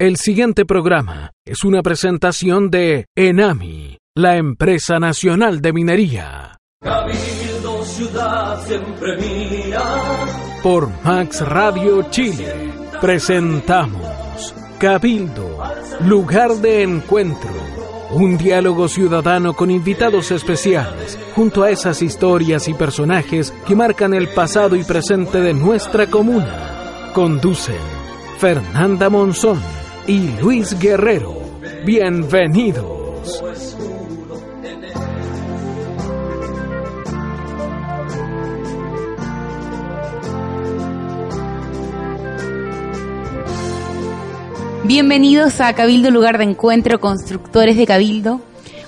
El siguiente programa es una presentación de Enami, la empresa nacional de minería. Cabildo, ciudad siempre mía. Por Max Radio Chile presentamos Cabildo, lugar de encuentro. Un diálogo ciudadano con invitados especiales, junto a esas historias y personajes que marcan el pasado y presente de nuestra comuna. Conducen Fernanda Monzón y Luis Guerrero. Bienvenidos. Bienvenidos a Cabildo Lugar de Encuentro, Constructores de Cabildo,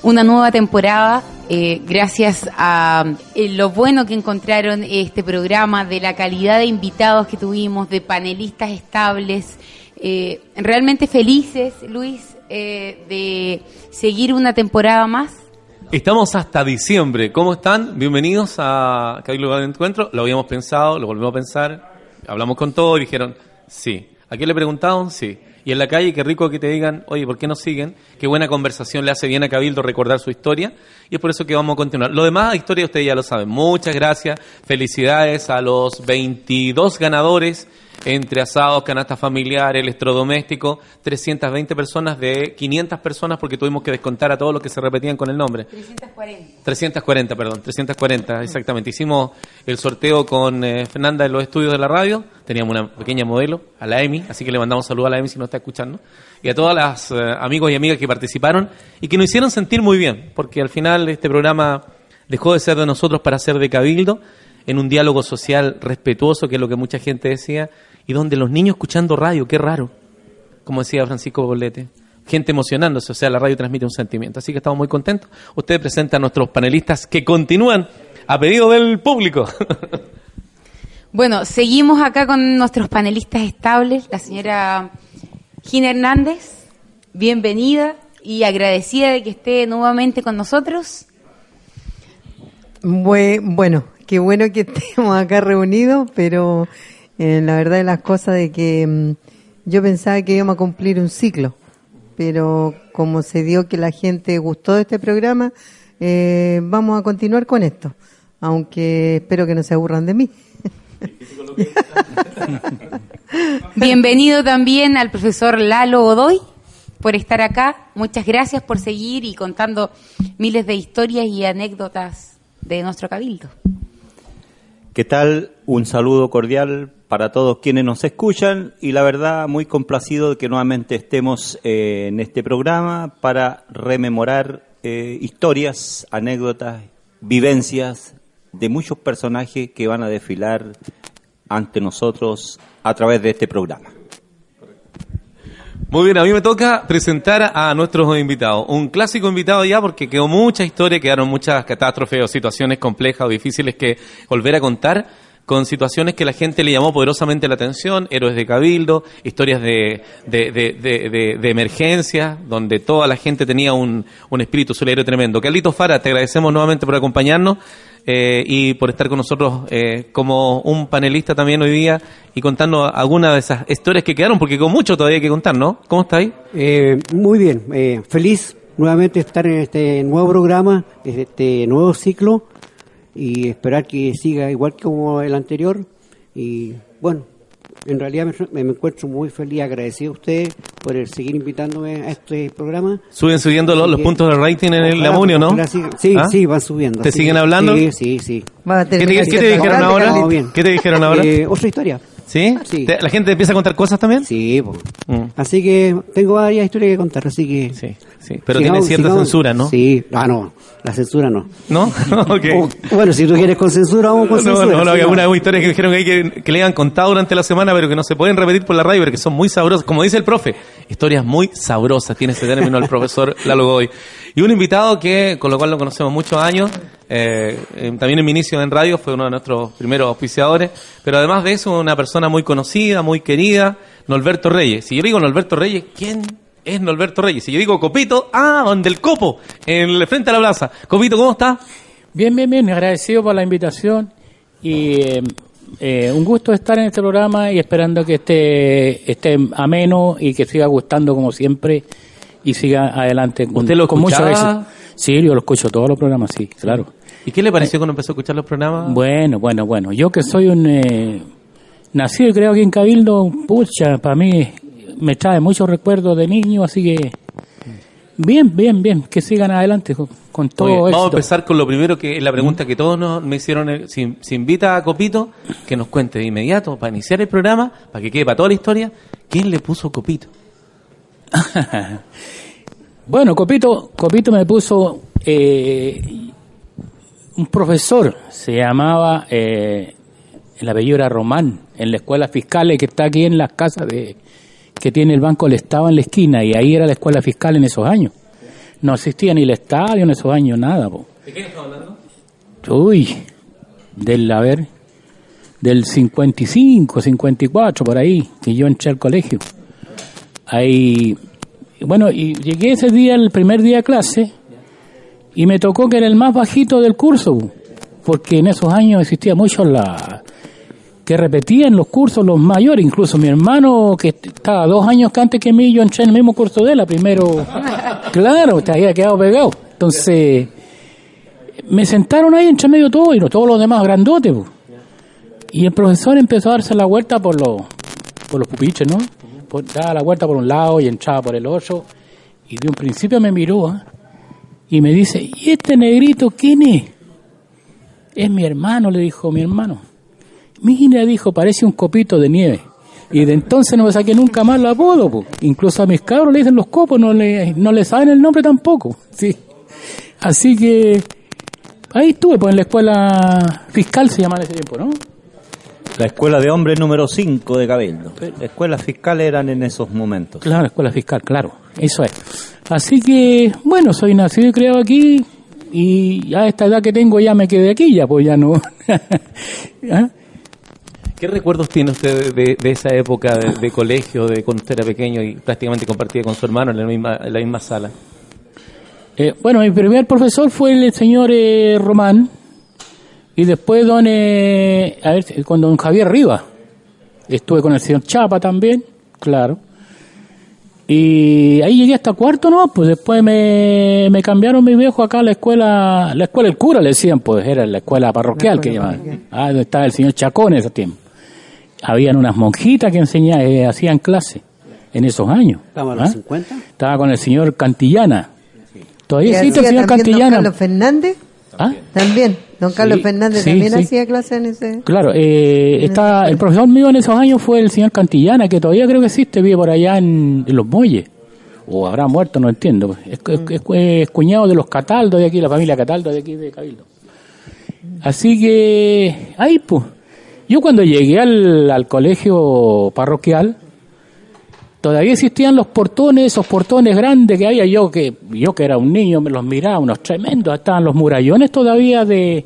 una nueva temporada. eh, gracias a eh, lo bueno que encontraron este programa, de la calidad de invitados que tuvimos, de panelistas estables, eh, realmente felices, Luis, eh, de seguir una temporada más. Estamos hasta diciembre. ¿Cómo están? Bienvenidos a Cabildo Lugar de Encuentro. Lo habíamos pensado, lo volvimos a pensar. Hablamos con todos y dijeron, sí. ¿A quién le preguntaron? Sí. Y en la calle, qué rico que te digan, oye, ¿por qué no siguen? Qué buena conversación le hace bien a Cabildo recordar su historia. Y es por eso que vamos a continuar. Lo demás, historia, ustedes ya lo saben. Muchas gracias. Felicidades a los 22 ganadores entre asados, canasta familiar, electrodoméstico, 320 personas de 500 personas porque tuvimos que descontar a todos los que se repetían con el nombre. 340. 340, perdón, 340, exactamente. Hicimos el sorteo con eh, Fernanda en los estudios de la radio. Teníamos una pequeña modelo, a la Emi, así que le mandamos saludos a la Emi si nos está escuchando. Y a todas las eh, amigos y amigas que participaron y que nos hicieron sentir muy bien, porque al final este programa dejó de ser de nosotros para ser de Cabildo, en un diálogo social respetuoso, que es lo que mucha gente decía, y donde los niños escuchando radio, qué raro, como decía Francisco Bolete gente emocionándose, o sea, la radio transmite un sentimiento. Así que estamos muy contentos. Ustedes presentan a nuestros panelistas que continúan a pedido del público. Bueno, seguimos acá con nuestros panelistas estables, la señora Gina Hernández, bienvenida y agradecida de que esté nuevamente con nosotros. Bue- Bueno, qué bueno que estemos acá reunidos, pero eh, la verdad de las cosas de que mm, yo pensaba que íbamos a cumplir un ciclo, pero como se dio que la gente gustó de este programa, eh, vamos a continuar con esto, aunque espero que no se aburran de mí. Bienvenido también al profesor Lalo Godoy por estar acá. Muchas gracias por seguir y contando miles de historias y anécdotas de nuestro cabildo. ¿Qué tal? Un saludo cordial para todos quienes nos escuchan y la verdad muy complacido de que nuevamente estemos eh, en este programa para rememorar eh, historias, anécdotas, vivencias de muchos personajes que van a desfilar ante nosotros a través de este programa. Muy bien, a mí me toca presentar a nuestros invitados. Un clásico invitado ya porque quedó mucha historia, quedaron muchas catástrofes o situaciones complejas o difíciles que volver a contar con situaciones que la gente le llamó poderosamente la atención, héroes de cabildo, historias de, de, de, emergencia, donde toda la gente tenía un, un espíritu solidario tremendo. Carlitos Fara, te agradecemos nuevamente por acompañarnos eh, y por estar con nosotros eh, como un panelista también hoy día y contarnos algunas de esas historias que quedaron, porque con mucho todavía hay que contar, ¿no? ¿Cómo está ahí? Eh, muy bien, eh, feliz nuevamente estar en este nuevo programa, este nuevo ciclo y esperar que siga igual que como el anterior. Y bueno, en realidad me, me encuentro muy feliz, agradecido a ustedes por el seguir invitándome a este programa. Suben subiendo los, los que- puntos de rating en el amonio, ¿no? sí, ¿Ah? sí, van subiendo. ¿Te siguen hablando? Sí, sí, sí. Va a ¿Qué te, qué dijeron ahora? ¿Qué te dijeron ahora? Eh, otra historia. ¿Sí? sí. ¿Te- ¿La gente empieza a contar cosas también? Sí, po. Mm. así que tengo varias historias que contar, así que Sí. Sí, pero tiene cierta sigamos- censura, ¿no? Sí, ah, no, la censura no. ¿No? Ok. O- bueno, si tú quieres con censura, vamos con No, censura. no, no, sí, algunas historias que dijeron que, hay que, que le han contado durante la semana, pero que no se pueden repetir por la radio, pero que son muy sabrosas. Como dice el profe, historias muy sabrosas, tiene ese término el profesor Lalo Godoy. Y un invitado que, con lo cual lo conocemos muchos años, eh, eh, también en mi inicio en radio fue uno de nuestros primeros auspiciadores, pero además de eso, una persona muy conocida, muy querida, Norberto Reyes. Si yo digo Norberto Reyes, ¿quién es Norberto Reyes? Si yo digo Copito, ah, donde el Copo, en el frente a la plaza. Copito, ¿cómo está? Bien, bien, bien, agradecido por la invitación y eh, eh, un gusto estar en este programa y esperando que esté, esté ameno y que siga gustando como siempre y siga adelante con, ¿Usted lo con mucho éxito. Sí, yo lo escucho todos los programas, sí, claro. ¿Y qué le pareció cuando empezó a escuchar los programas? Bueno, bueno, bueno, yo que soy un eh, nacido y creo aquí en Cabildo, pucha, para mí me trae muchos recuerdos de niño, así que bien, bien, bien, que sigan adelante con, todo bien, Vamos a empezar con lo primero que es la pregunta que todos nos, me hicieron. eh, Si, si invita a Copito, que nos cuente de inmediato, para iniciar el programa, para que quede para toda la historia, ¿quién le puso Copito? Bueno, Copito, Copito me puso eh, un profesor, se llamaba, eh, el apellido era Román, en la escuela fiscal que está aquí en las casas de, que tiene el Banco del Estado en la esquina, y ahí era la escuela fiscal en esos años. No existía ni el estadio en esos años, nada. po. ¿De quién está hablando? Uy, del, a ver, del 55, 54, por ahí, que yo entré al colegio. Ahí, bueno, y llegué ese día, el primer día de clase, y me tocó que era el más bajito del curso, porque en esos años existía mucho la que repetían los cursos los mayores, incluso mi hermano que estaba dos años que antes que mí, yo entré en el mismo curso de él, primero, claro, te había quedado pegado. Entonces, me sentaron ahí entre medio todo y no- todos los demás grandotes. po. Y el profesor empezó a darse la vuelta por los, por los pupiches, ¿no? Por- daba la vuelta por un lado y entraba por el otro. Y de un principio me miró ¿ah? Y me dice, ¿y este negrito quién es? Es mi hermano, le dijo mi hermano. Mira, dijo, parece un copito de nieve. Y de entonces no me saqué nunca más el apodo. po. Incluso a mis cabros le dicen los copos, no le, no le saben el nombre tampoco. Sí. Así que ahí estuve, pues en la escuela fiscal se llamaba en ese tiempo, ¿no? La escuela de hombres número 5 de Cabildo. Las escuelas fiscales eran en esos momentos. Claro, escuela fiscal, claro, eso es. Así que, bueno, soy nacido y criado aquí y a esta edad que tengo ya me quedé aquí, ya pues ya no. ¿Ah? ¿Qué recuerdos tiene usted de, de esa época de, de colegio, de cuando usted era pequeño y prácticamente compartía con su hermano en la misma, en la misma sala? Eh, bueno, mi primer profesor fue el señor eh, Román y después don, eh, a ver, con don Javier Rivas. Estuve con el señor Chapa también, claro. Y ahí llegué hasta cuarto, ¿no? Pues después me, me cambiaron mi viejo acá a la escuela, la escuela del cura le decían, pues era la escuela parroquial que llamaban. Ah, donde estaba el señor Chacón en ese tiempo. Habían unas monjitas que enseñaban, eh, hacían clase en esos años. En ¿Ah? los 50. Estaba con el señor Cantillana. Todavía ¿Y existe el señor también don Cantillana. Carlos Fernández? ¿Ah? También. Don Carlos Sí, Fernández sí, también sí. hacía clase en ese... Claro, eh, está, el profesor mío en esos años fue el señor Cantillana, que todavía creo que existe, vive por allá en, en Los Muelles. O habrá muerto, no entiendo. Es, es- es- es cuñado de los Cataldo de aquí, la familia Cataldo de aquí de Cabildo. Así que, ahí pues. Yo cuando llegué al, al colegio parroquial, todavía existían los portones, esos portones grandes que había yo que yo que era un niño me los miraba, unos tremendos, estaban los murallones todavía de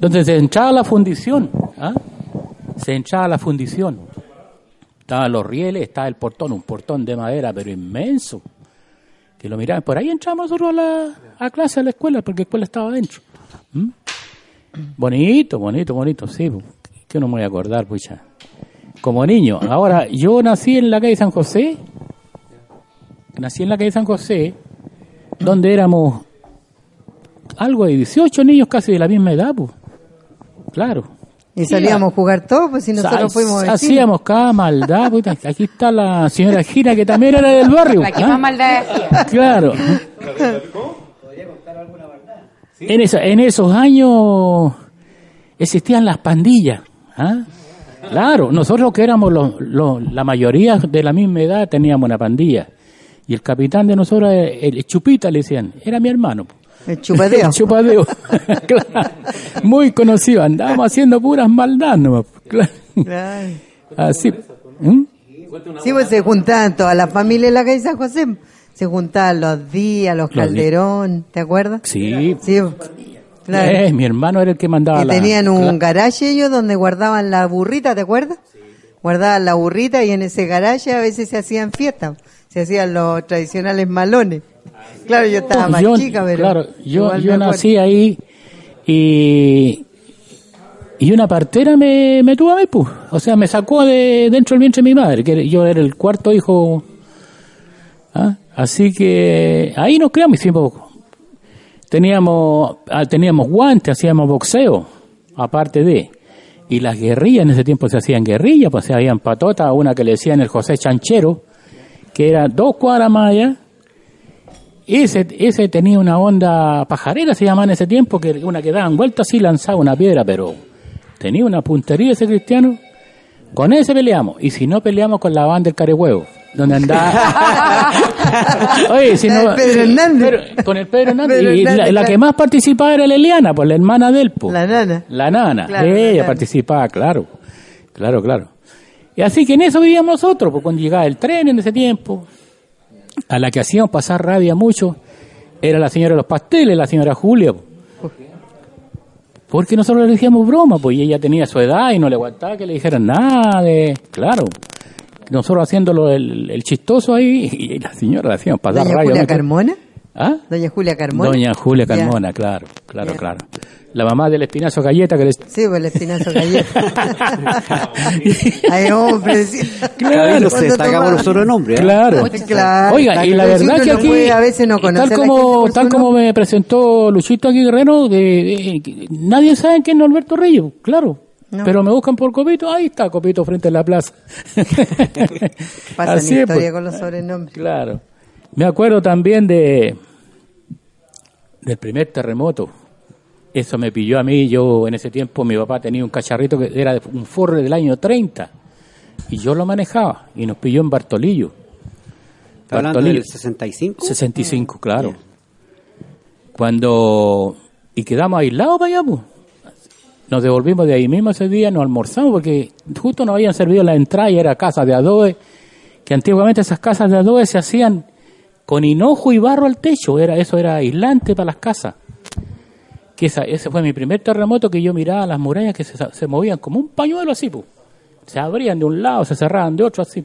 donde se entraba la fundición, ¿ah? se entraba la fundición. Estaban los rieles, estaba el portón, un portón de madera, pero inmenso. Que lo miraban, por ahí entramos nosotros a la a clase, a la escuela, porque la escuela estaba adentro. ¿Mm? Bonito, bonito, bonito, sí. Que no me voy a acordar, pucha. Como niño. Ahora, yo nací en la calle San José. Nací en la calle San José, donde éramos algo de 18 niños casi de la misma edad, pues. Claro. Y salíamos a jugar todos, pues si nosotros Sa- fuimos vecinos. Hacíamos cada maldad, puta. Aquí está la señora Gira, que también era del barrio. La que ¿ah? más maldad hacía. Claro. En, esa- en esos años existían las pandillas. ¿ah? Claro, nosotros que éramos los- los- la mayoría de la misma edad teníamos una pandilla. Y el capitán de nosotros, el, el Chupita, le decían, era mi hermano. El chupadeo. El chupadeo. Claro. Muy conocido. Andábamos haciendo puras maldades nomás. Claro. Ay. Así. ¿Mm? Sí, pues se juntaban todas las familias en la calle San José. Se juntaban los días, los, Los. Calderón, ¿te acuerdas? Sí. Sí, claro. Eh, mi hermano era el que mandaba Y la... tenían un Claro. garaje ellos donde guardaban la burrita, ¿te acuerdas? Guardaban la burrita y en ese garaje a veces se hacían fiestas. Se hacían los tradicionales malones. Claro, yo estaba más yo, chica, pero... Claro, yo, yo nací ahí y, y una partera me, me tuvo a mí, pues. O sea, me sacó de dentro del vientre de mi madre, que yo era el cuarto hijo. ¿ah? Así que ahí nos criamos, hicimos, teníamos, ah, teníamos guantes, hacíamos boxeo, aparte de. Y las guerrillas, en ese tiempo se hacían guerrillas, pues se habían patotas, una que le decían el José Chanchero, que era dos cuadras más allá, ese, ese tenía una onda pajarera, se llamaba en ese tiempo, que una que daban vueltas así lanzaba una piedra, pero tenía una puntería ese cristiano. Con ese peleamos. Y si no peleamos con la banda del Carehuevo, donde andaba. Oye, si no. El Pedro Hernández. Pero- con el Pedro Hernández. Pedro y la, Hernández, la que claro. más participaba era la Eliana, pues la hermana del po. La nana. La nana. Claro, la Ella nana. participaba, claro. Claro, claro. Y así que en eso vivíamos nosotros, pues cuando llegaba el tren en ese tiempo, a la que hacíamos pasar rabia mucho, era la señora de los pasteles, la señora Julia. po. Porque nosotros le decíamos broma, pues y ella tenía su edad y no le aguantaba que le dijeran nada de... Claro. Nosotros haciéndolo el, el chistoso ahí y la señora le hacíamos pasar Doña rabia. Julia. Carmona. ¿Ah? Doña Julia Carmona. Doña Julia Ya. Carmona, claro, claro, Ya. claro. La mamá del espinazo galleta que les... Sí, pues el espinazo galleta. Ay, hombre. sí. Cabildo se destacaba tomaba- por sobrenombre. ¿eh? Claro. Claro. Oiga, y la verdad que aquí, puede a veces no tal la como tal como me presentó Luchito aquí Guerrero, de, nadie sabe quién es Norberto Reyes, claro. No. Pero me buscan por Copito, ahí está Copito frente a la plaza. Pasan Así es, historia pues. con los sobrenombres. Claro. Me acuerdo también de del primer terremoto. Eso me pilló a mí. Yo en ese tiempo mi papá tenía un cacharrito que era de un Ford del año 30 y yo lo manejaba y nos pilló en Bartolillo. ¿Está hablando Bartolillo. del 65? 65, claro. Cuando y quedamos aislados para allá, pues. Nos devolvimos de ahí mismo ese día, nos almorzamos porque justo nos habían servido la entrada era casa de adobe, que antiguamente esas casas de adobe se hacían con hinojo y barro al techo, era eso era aislante para las casas. Que ese fue mi primer terremoto que yo miraba las murallas que se, movían como un pañuelo así. Se abrían de un lado, se cerraban de otro así.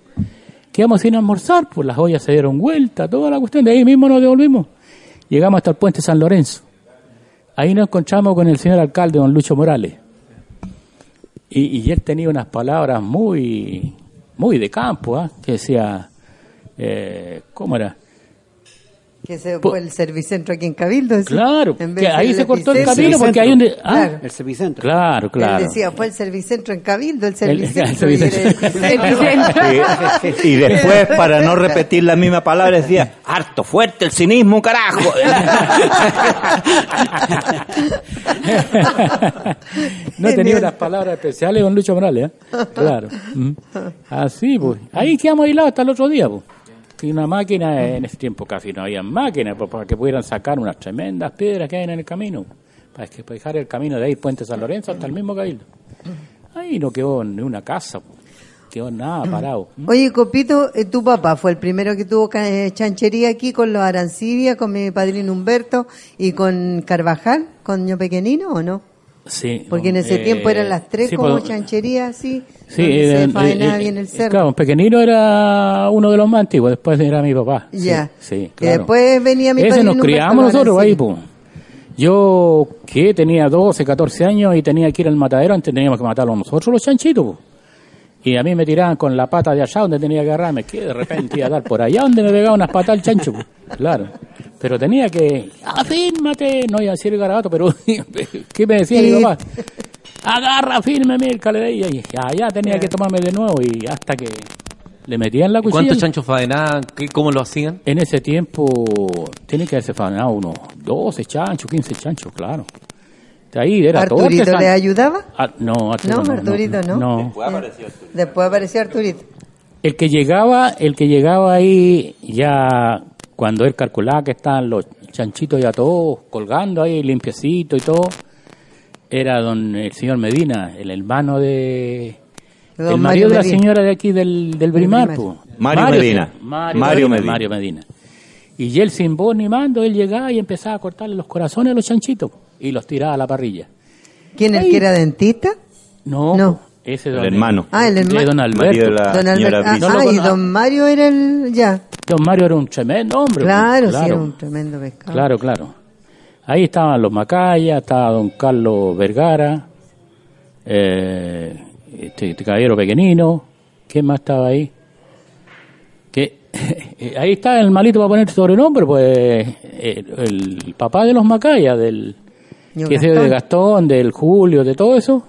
Quedamos sin almorzar, pues las ollas se dieron vuelta, toda la cuestión, de ahí mismo nos devolvimos. Llegamos hasta el puente San Lorenzo. Ahí nos encontramos con el señor alcalde, don Lucho Morales. Y, y él tenía unas palabras muy, muy de campo, ¿ah? que decía, eh, ¿cómo era? Que se fue el servicentro aquí en Cabildo. ¿sí? Claro, En que ahí el se cortó el camino porque hay un... de- ah, Claro. El Servicentro. claro, claro. Él decía, fue el servicentro en Cabildo, el el servicentro. y era servicentro. Y, y después, para no repetir la misma palabra, decía, harto fuerte el cinismo, carajo. no tenía unas palabras especiales con Lucho Morales, ¿eh? Claro. Mm. Así, pues. Ahí quedamos aislados hasta el otro día, pues. Y una máquina, en ese tiempo casi no había máquinas, pues, para que pudieran sacar unas tremendas piedras que hay en el camino. Para que dejar el camino de ahí, Puente San Lorenzo, hasta el mismo Cabildo. Ahí no quedó ni una casa. Quedó nada parado. Oye, Copito, eh, tu papá fue el primero que tuvo eh, chanchería aquí con los Arancibia, con mi padrino Humberto y con Carvajal, con Ño Pequeñino, ¿o no? Sí. Porque en ese eh, tiempo eran las tres sí, como pues, chanchería, así, Sí, donde eh, se eh, faenaba eh, bien el cerro. Claro, Pequeñino era uno de los más antiguos, después era mi papá. Ya. Sí, Y después venía mi Ese nos criamos nosotros ahí, pues. Yo, que tenía 12, 14 años y tenía que ir al matadero, antes teníamos que matarlos nosotros los chanchitos, pues. Y a mí me tiraban con la pata de allá donde tenía que agarrarme, que de repente iba a dar por allá donde me pegaba unas patas el chancho. Claro. Pero tenía que, afírmate, no iba a decir el garabato, pero, ¿qué me decía mi papá? Agarra, firme, mírcale de ahí. Y allá tenía que tomarme de nuevo y hasta que le metían la cuchilla. ¿Cuántos chanchos faenaban? ¿Qué- ¿Cómo lo hacían? En ese tiempo tiene que haberse faenado unos 12 chanchos, 15 chanchos, claro. Ahí era todo ¿Arturito artesan- le ayudaba? Ah, no, Arturo No, Arturito no. no. Después apareció Arturito. El que llegaba, el que llegaba ahí ya cuando él calculaba que estaban los chanchitos ya todos colgando ahí limpiecito y todo, era don el señor Medina, el hermano de Don el marido Mario de la Medina. señora de aquí del, del Brimar, po. Mario Medina. Mario, Medina. Mario Medina. Y él sin voz ni mando, él llegaba y empezaba a cortarle los corazones a los chanchitos y los tiraba a la parrilla. ¿Quién el que era dentista? No, No. ese El don- hermano. Ah, el de hermano. don Marido Alberto. de la Don señora Albert- ah, No lo ah, y don Mario era el... Ya. Don Mario era un tremendo hombre. pues, Claro, sí, claro. era un tremendo pescado. Claro, claro. Ahí estaban los Macaya, estaba don Carlos Vergara, eh, este, este caballero pequeñino, ¿quién más estaba ahí? Que ahí está el malito para poner sobrenombre, pues el, el papá de los Macaya, del Que yo, de Gastón, del Julio, de todo eso.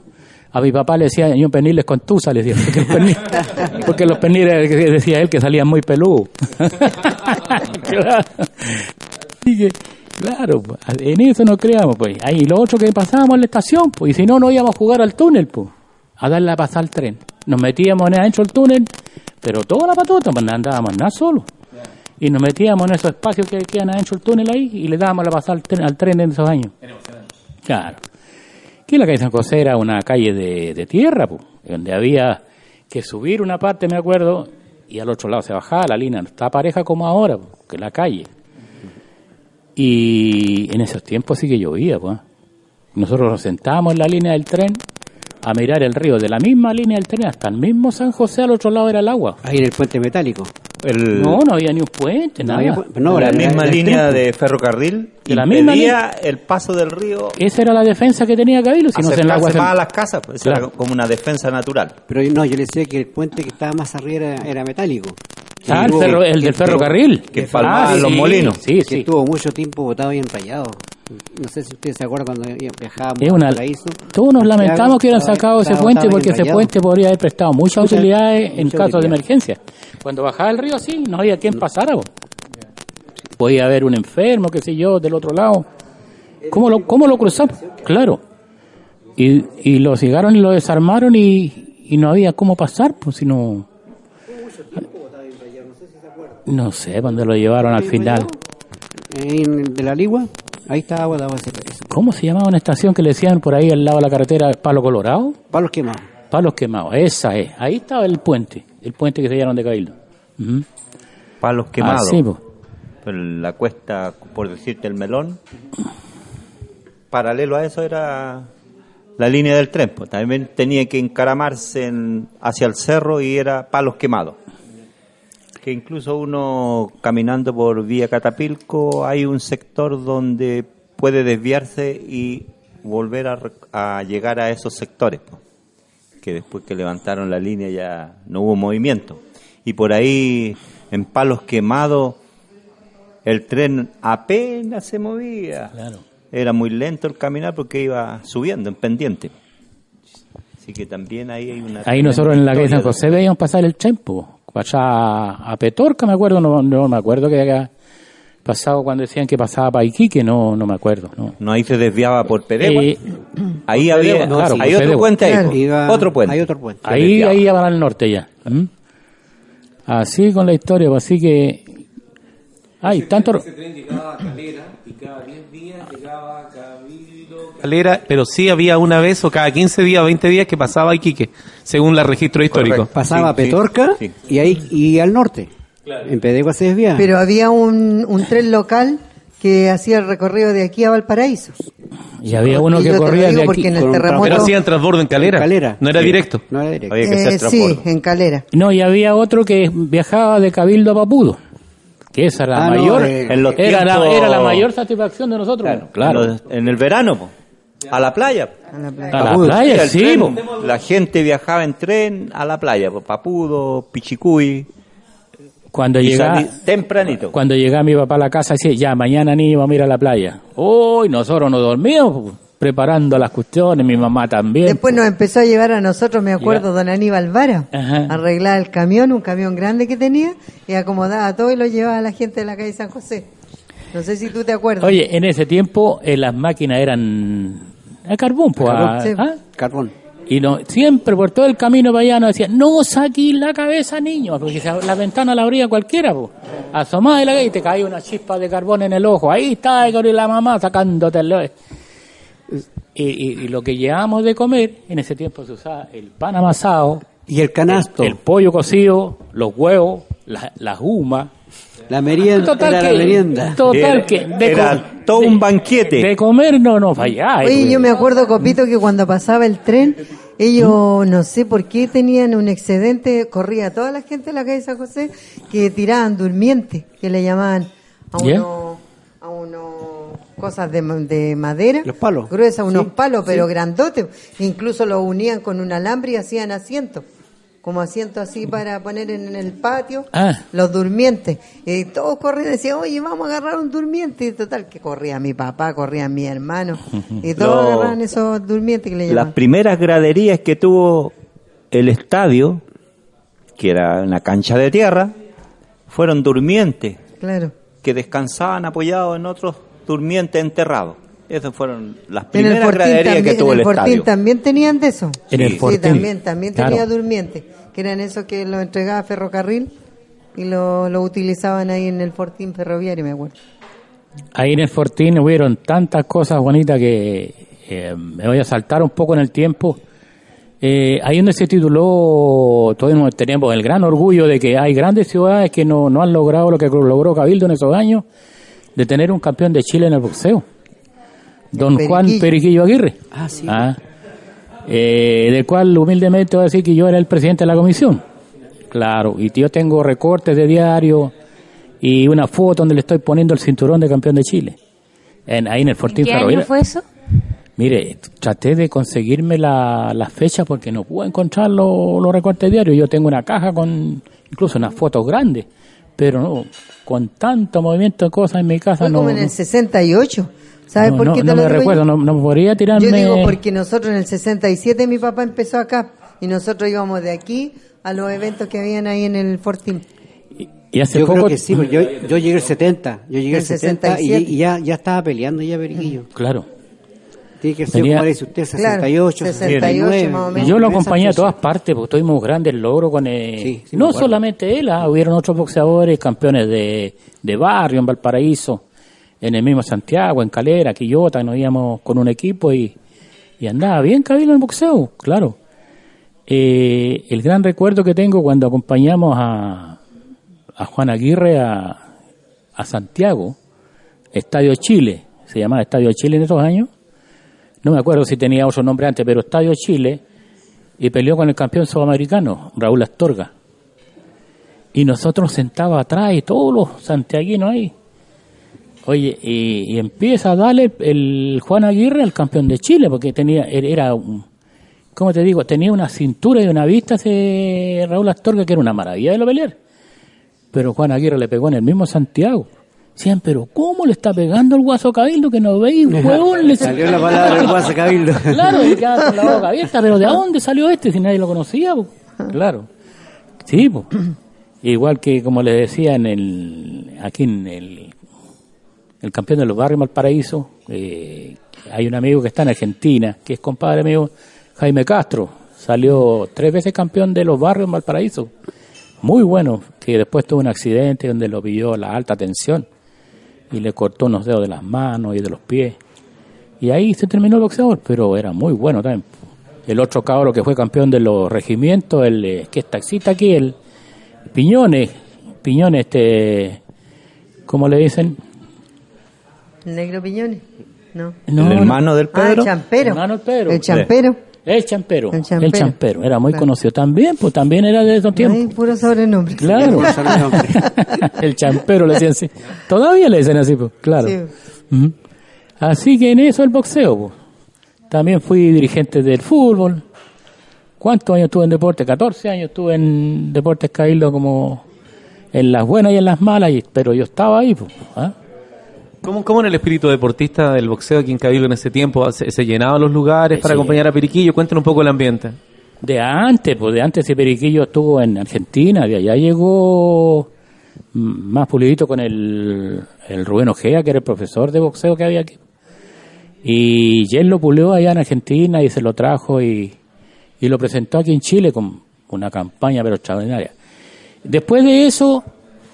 A mi papá le decía, yo pernil con tusa, le decía, porque, el pernil- porque los perniles que decía él que salían muy peludos. claro. Que, claro, pues, en eso no creamos, pues. Ahí lo otro que pasábamos en la estación, pues, y si no, no íbamos a jugar al túnel, pues, a darle a pasar el tren. Nos metíamos adentro del túnel, pero toda la patota, pues andábamos nada solo. Y nos metíamos en esos espacios que quedan adentro del túnel ahí y le dábamos la pasar al tren, al tren en esos años. Claro. Que la calle San José era una calle de, de tierra, pues, donde había que subir una parte, me acuerdo, y al otro lado se bajaba, la línea no está pareja como ahora, pues, que la calle. Y en esos tiempos sí que llovía, pues. Nosotros nos sentábamos en la línea del tren a mirar el río, de la misma línea del tren hasta el mismo San José, al otro lado era el agua. Ahí en el puente metálico. El- No, no había ni un puente, No nada. había pu- no, la misma línea de ferrocarril De la misma impedía el paso del río Esa era la defensa que tenía Cabildo, si no se más a las casas, pues, Claro. era como una defensa natural. Pero no, yo le decía que el puente que estaba más arriba era, era metálico. Ah, el, ferro- el del ferrocarril. que empalmaba Ah, los sí, molinos. Sí, Que sí. estuvo mucho tiempo botado y enrayado. No sé si ustedes se acuerdan cuando viajábamos Es una, al paraíso. todos nos lamentamos que hubieran sacado ese puente porque ese puente podría haber prestado muchas Mucha- utilidades en mucha caso de utilidad. emergencia. Cuando bajaba el río, sí, no había quien pasara. po. Podía haber un enfermo, qué sé yo, del otro lado. ¿Cómo lo, cómo lo cruzamos? Claro. Y, y lo llegaron y lo desarmaron y, y no había cómo pasar, pues si no... No sé, cuando lo llevaron al final. En de la Ligua, ahí estaba botado ese ese- ¿Cómo se llamaba una estación que le decían por ahí al lado de la carretera Palo Colorado? Palos quemados. Palos quemados, esa es. Ahí estaba el puente, el puente que se llamaron de Cabildo. Palos quemados. Así, po. Pero la cuesta, por decirte, el melón. Paralelo a eso era la línea del tren. pues, También tenía que encaramarse en- hacia el cerro y era palos quemados. Que incluso uno caminando por vía Catapilco hay un sector donde puede desviarse y volver a, a llegar a esos sectores. Que después que levantaron la línea ya no hubo movimiento. Y por ahí, en palos quemados, el tren apenas se movía. Claro. Era muy lento el caminar porque iba subiendo en pendiente. Así que también ahí hay una... Ahí nosotros en la calle San José veíamos pasar el tiempo. Allá a Petorca, me acuerdo, no, no me acuerdo que había pasado cuando decían que pasaba para Iquique, no, no me acuerdo. No. No, ahí se desviaba por Pedegua. Eh, ahí por había... Pedegua, no, claro, sí, hay otro puente ahí. Otro puente. Hay otro puente. Ahí, ahí ya van al norte ya. ¿Mm? Así con la historia, pues, así que... Ay, tanto... Calera, pero sí había una vez o cada 15 días o 20 días que pasaba a Iquique, según el registro histórico. Correcto. Pasaba Sí, a Petorca sí, y ahí y al norte. En Pedegua se desviaba. Pero había un, un tren local que hacía el recorrido de aquí a Valparaíso. Y había uno Y que corría de aquí... en el con un terremoto... Pero hacían transbordo en Calera. Calera. No era Sí. directo. no era directo. Había que Eh, sí, en Calera. No, y había otro que viajaba de Cabildo a Papudo. Que esa era la Ah, no, mayor. eh, En los era, la, tiempos- era la mayor satisfacción de nosotros. Claro, claro. En, el verano, po. A la playa. A la playa. A la Papudo, playa, el sí. tren. La gente viajaba en tren a la playa, po. Papudo, Pichicuy. Cuando llegaba, tempranito. cuando llegaba mi papá a la casa, decía, ya, mañana ni vamos a ir a la playa. Uy, nosotros no dormíamos, po, preparando las cuestiones, mi mamá también. Después nos empezó a llevar a nosotros, me acuerdo, don Aníbal Vara, Ajá. a arreglar el camión, un camión grande que tenía, y acomodaba todo y lo llevaba a la gente de la calle San José. No sé si tú te acuerdas. Oye, en ese tiempo eh, las máquinas eran a carbón, pues. Carbón, a- sí. ¿ah? Carbón. Y no, siempre por todo el camino para allá nos decían, no saquís la cabeza, niño, porque si la ventana la abría cualquiera, pues. Asomás de la y te caía una chispa de carbón en el ojo. Ahí está con la mamá sacándote el... Y, y, y lo que llevábamos de comer, en ese tiempo se usaba el pan amasado, Y el canasto. el pollo cocido, los huevos, la- las humas. La merienda. Total era que, la merienda. total Era- que de era todo un banquete. De comer no nos falláis. Oye, pues. yo me acuerdo, Copito, que cuando pasaba el tren, ellos no sé por qué tenían un excedente, corría toda la gente de la calle San José que tiraban durmiente, que le llamaban a ¿Ya? unos, a unos cosas de, ma- de madera, Los palos. gruesas, unos Sí, palos, pero grandotes, incluso los unían con un alambre y hacían asientos. Como asientos así para poner en, el patio, Ah. los durmientes. Y todos corrían y decían, oye, vamos a agarrar un durmiente. Y total, que corría mi papá, corría mi hermano. Y todos Lo- agarraban esos durmientes que le Las llamaban. primeras graderías que tuvo el estadio, que era una cancha de tierra, fueron durmientes, Claro. que descansaban apoyados en otros durmientes enterrados. Esas fueron las En el primeras graderías también, que tuvo en el el Fortín estadio. también tenían de eso. En el sí, Fortín. también, también Claro. tenía durmientes, que eran esos que lo entregaba Ferrocarril y lo, lo utilizaban ahí en el Fortín ferroviario, me acuerdo. Ahí en el Fortín hubieron tantas cosas bonitas que eh, me voy a saltar un poco en el tiempo. Eh, ahí donde se tituló, todos tenemos el gran orgullo de que hay grandes ciudades que no, no han logrado lo que logró Cabildo en esos años, de tener un campeón de Chile en el boxeo. Don Periquillo. Juan Periquillo Aguirre. Ah, sí. Ah, eh, del cual humildemente voy a decir que yo era el presidente de la comisión. Claro, y yo tengo recortes de diario y una foto donde le estoy poniendo el cinturón de campeón de Chile. En, ahí en el ¿En Fortín qué año fue eso? Mire, traté de conseguirme la, la fecha porque no pude encontrar lo- los recortes diarios. Yo tengo una caja con incluso unas fotos grandes, pero no, con tanto movimiento de cosas en mi casa Fue no. como en el 68. ¿Sabes no, por no- qué te no lo me digo recuerdo, yo? no, no podría tirarme. Yo digo porque nosotros en el 67 mi papá empezó acá y nosotros íbamos de aquí a los eventos que habían ahí en el Fortín. Y hace Yo poco. creo que sí, porque yo, yo llegué el 70. Yo llegué El el 70 y, 67. y ya, ya estaba peleando ya Periquillo. Claro. Tiene que ser, Tenía- como dice usted, Claro, 68, 68 69. más o Y menos. yo lo acompañé a todas partes, porque tuvimos grandes logros con eh, Sí, sí, no solamente él, ah, hubieron otros boxeadores, campeones de, de barrio en Valparaíso, en el mismo Santiago, en Calera, Quillota, nos íbamos con un equipo y, andaba bien Cabildo en el boxeo, claro. Eh, el gran recuerdo que tengo cuando acompañamos a, Juan Aguirre a, a Santiago, Estadio Chile, se llamaba Estadio Chile en esos años, no me acuerdo si tenía otro nombre antes, pero Estadio Chile, y peleó con el campeón sudamericano, Raúl Astorga. Y nosotros sentados atrás y todos los santiaguinos ahí. Oye, y, y empieza a darle el Juan Aguirre al campeón de Chile, porque tenía, era un, ¿cómo te digo? Tenía una cintura y una vista ese Raúl Astorga que era una maravilla de lo pelear. Pero Juan Aguirre le pegó en el mismo Santiago. Decían, pero ¿cómo le está pegando el guaso cabildo que no veis, huevón? Le Salió la palabra del Guasa Cabildo. Claro, y quedaba con la boca abierta, pero ¿de dónde salió este si nadie lo conocía? po? Claro. Sí, po. igual que como les decía en el aquí en el, el campeón de los barrios Valparaíso, eh, hay un amigo que está en Argentina, que es compadre mío, Jaime Castro, salió tres veces campeón de los barrios en Valparaíso. Muy bueno, que después tuvo un accidente donde lo pilló la alta tensión y le cortó unos dedos de las manos y de los pies. Y ahí se terminó el boxeador, pero era muy bueno también. El otro cabro que fue campeón de los regimientos, el eh, que es taxista aquí, el Piñones, Piñones, este, ¿cómo le dicen? ¿Negro Piñones? No. No, el hermano del Ah, el Pedro. champero. Hermano el Pedro. El champero. El champero, El el champero. era muy Claro. conocido también, pues también era de esos Ay, tiempos. puro sobrenombre. Claro, el champero le decían así. Todavía le dicen así, pues, claro. Sí. Así que en eso el boxeo. pues. También fui dirigente del fútbol. ¿Cuántos años estuve en deporte? 14 años estuve en Deportes Cabildo como en las buenas y en las malas, y- pero yo estaba ahí. pues, ¿ah? ¿Cómo, ¿Cómo era el espíritu deportista del boxeo aquí en Cabildo en ese tiempo? ¿Se, se llenaban los lugares para Sí. acompañar a Periquillo? Cuéntanos un poco el ambiente. De antes, pues de antes ese Periquillo estuvo en Argentina, de allá llegó más pulidito con el, el Rubén Ojea, que era el profesor de boxeo que había aquí. Y él lo pulió allá en Argentina y se lo trajo y, y lo presentó aquí en Chile con una campaña pero extraordinaria. Después de eso,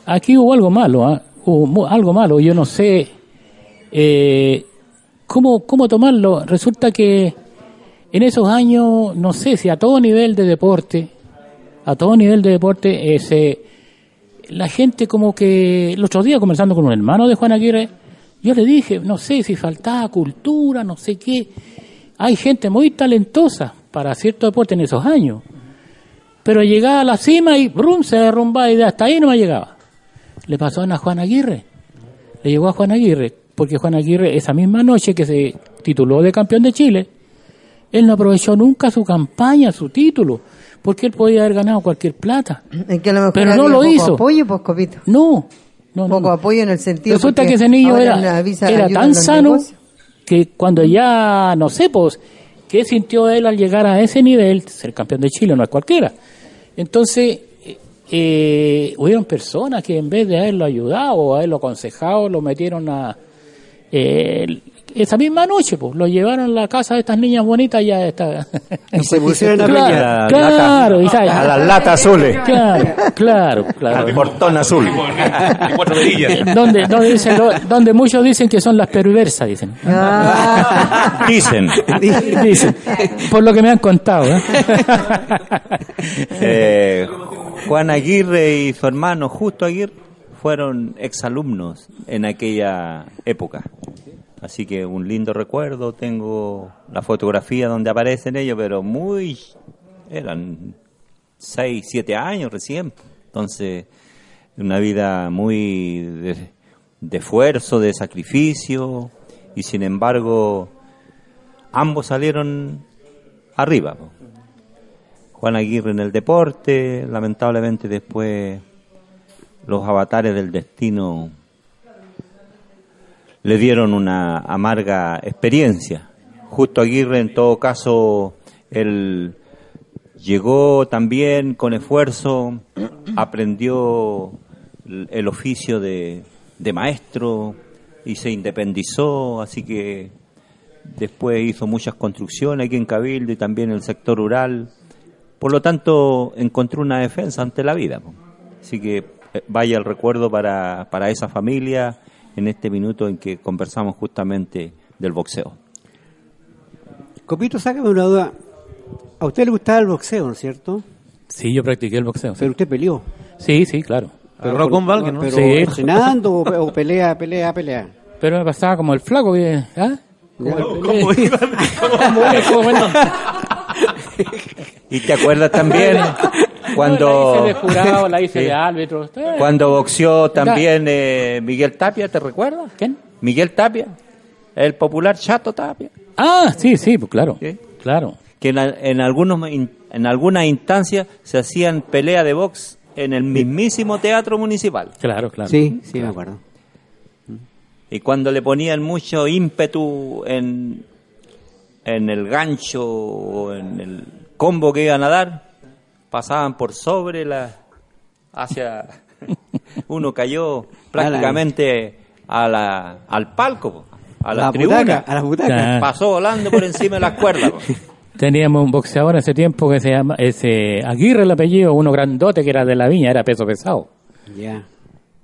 aquí hubo algo malo, ¿ah? hubo algo malo, yo no sé eh, cómo, cómo tomarlo. Resulta que en esos años, no sé si a todo nivel de deporte, a todo nivel de deporte, eh, la gente como que, el otro día conversando con un hermano de Juan Aguirre, yo le dije, no sé si faltaba cultura, no sé qué. Hay gente muy talentosa para cierto deporte en esos años. Pero llegaba a la cima y brum, se derrumbaba y de hasta ahí no me llegaba. Le pasó a Juan Aguirre. Le llegó a Juan Aguirre, porque Juan Aguirre esa misma noche que se tituló de campeón de Chile, él no aprovechó nunca su campaña, su título, porque él podía haber ganado cualquier plata. Es que a lo mejor Pero no lo poco hizo. apoyo, pues, Copito. No, no, no. Poco apoyo en el sentido. Resulta que ese niño era, era tan sano negocios. que cuando ya, no sé, pues, ¿qué sintió él al llegar a ese nivel? Ser campeón de Chile no es cualquiera. Entonces, eh, eh, hubieron personas que en vez de haberlo ayudado o haberlo aconsejado, lo metieron a... eh, esa misma noche, pues, lo llevaron a la casa de estas niñas bonitas ya está. Y se pusieron a Claro, claro, sabes- A las latas azules. Claro, claro, claro. Al portón azul. perillas. donde, donde, dicen lo- donde muchos dicen que son las perversas, dicen. Ah, Dicen. Dicen, por lo que me han contado. ¿eh? Eh, Juan Aguirre y su hermano Justo Aguirre fueron exalumnos en aquella época. Así que un lindo recuerdo, tengo la fotografía donde aparecen ellos, pero muy... eran seis, siete años recién. Entonces, una vida muy de, de esfuerzo, de sacrificio, y sin embargo, ambos salieron arriba. Juan Aguirre en el deporte, lamentablemente después los avatares del destino le dieron una amarga experiencia. Justo Aguirre en todo caso, él llegó también con esfuerzo, aprendió el oficio de, de maestro y se independizó, así que después hizo muchas construcciones aquí en Cabildo y también en el sector rural. Por lo tanto, encontró una defensa ante la vida. Así que vaya el recuerdo para, para esa familia en este minuto en que conversamos justamente del boxeo. Copito, sácame una duda. A usted le gustaba el boxeo, ¿no es cierto? Sí, yo practiqué el boxeo. Pero usted peleó. Sí, sí, claro. Con Valgue, ¿no? Pero Sí. entrenando o, o pelea, pelea, pelea. Pero me pasaba como el flaco. que- ¿ah? ¿Cómo- Y te acuerdas también cuando, La hice de jurado, la hice Sí. de árbitro. Cuando boxeó también eh, Miguel Tapia, ¿te recuerdas? ¿Quién? Miguel Tapia, el popular Chato Tapia. Ah, sí, sí, pues claro. Sí. Claro. que en, al- en algunos en algunas instancias se hacían pelea de box en el mismísimo teatro municipal Claro, claro. Sí, sí, me acuerdo. y cuando le ponían mucho ímpetu en en el gancho o en el combo que iban a dar pasaban por sobre la hacia uno cayó prácticamente a la al palco a la, la tribuna butaca, a la butaca. Pasó volando por encima de las cuerdas. Teníamos un boxeador hace tiempo que se llama ese Aguirre el apellido, uno grandote que era de la viña, era peso pesado. Ya.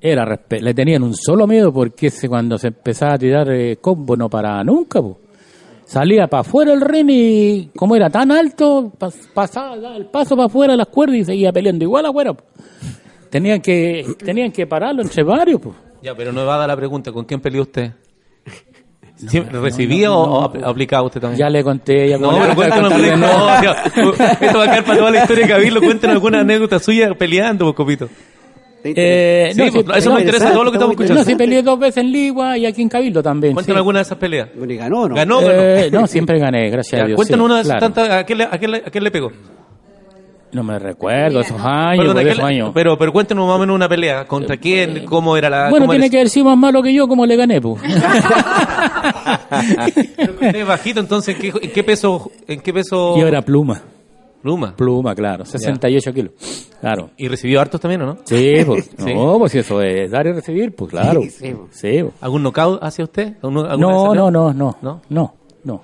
Era le tenían un solo miedo porque ese cuando se empezaba a tirar eh, combo no paraba nunca, po. Salía para afuera el ring y como era tan alto, pas- pasaba el paso para afuera de las cuerdas y seguía peleando igual afuera. po. Tenían que tenían que pararlo entre varios, pues. Ya, pero no va a dar la pregunta, ¿con quién peleó usted? ¿Siempre ¿Recibía o, o ap- aplicaba usted también? Ya le conté, ya No, pero cuéntanos alguna no, Esto va a quedar para toda la historia de Cabildo. Cuéntanos alguna anécdota suya peleando, pues, copito. Eh, Sí, pues, eso nos interesa todo lo que estamos escuchando. No, sí peleé dos veces en Ligua y aquí en Cabildo también. Cuéntanos sí. alguna de esas peleas. Bueno, y ganó, ¿no? ¿Ganó? Eh, no, siempre gané, gracias Ya, a Dios. cuéntanos sí, una de esas claro. tantas. ¿A quién le, a quién le- a quién le pegó? No me recuerdo esos años, Perdón, por ¿a quién esos le- años. Pero, pero cuéntanos más o menos una pelea. ¿Contra quién? ¿Cómo era la.? bueno, tiene que haber sido más malo que yo, como le gané, pues. Pero usted es bajito, entonces, ¿en qué, en qué peso? ¿En qué peso? Yo era pluma, Pluma. pluma, claro, 68 kilos. Claro. ¿Y recibió hartos también o no? Sí, pues, Sí. no, pues si eso es dar y recibir, pues claro. Sí, sí, pues. Sí, pues. ¿Algún knockout hacia usted? ¿Alguno- alguna No, no, no, no, ¿No? no, no.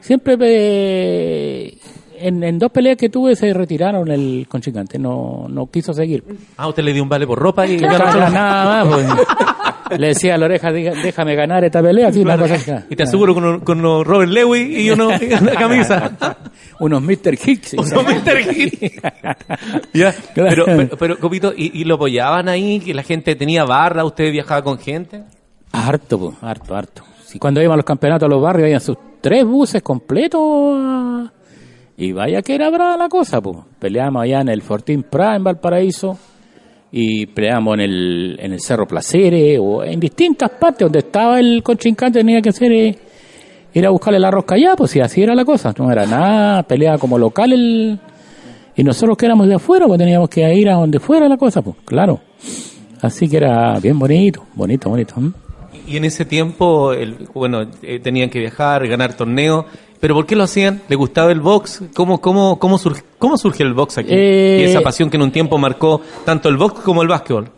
Siempre eh, en, en dos peleas que tuve se retiraron el contrincante, no, no quiso seguir. Ah, usted le dio un vale por ropa y... Ya no- nada más, pues. Le decía a la oreja, "Diga- déjame ganar esta pelea, así una cosa así. Y te aseguro con, con unos Robert Lewis y uno en la camisa. Unos Mr. Hicks. Unos Mr. Hicks. Claro. Pero, pero, pero, Copito, ¿y, y lo apoyaban ahí? ¿Que la gente tenía barra? ¿Usted viajaba con gente? Harto, pues, harto, harto. Si cuando íbamos a los campeonatos a los barrios, habían sus tres buses completos. Y vaya que era brava la cosa, pues. Peleamos allá en el Fortín Pra, en Valparaíso. Y peleamos en el, en el Cerro Placeres, o en distintas partes donde estaba el contrincante, tenía que hacer, eh, ir a buscarle la rosca allá, pues si así era la cosa. No era nada, peleaba como local el. Y nosotros que éramos de afuera, pues teníamos que ir a donde fuera la cosa, pues, claro. Así que era bien bonito, bonito, bonito. Y en ese tiempo, el, bueno, eh, tenían que viajar, ganar torneos. ¿Pero por qué lo hacían? ¿Le gustaba el box? ¿Cómo, cómo, cómo, surge, cómo surge el box aquí? Eh, y esa pasión que en un tiempo marcó tanto el box como el básquetbol.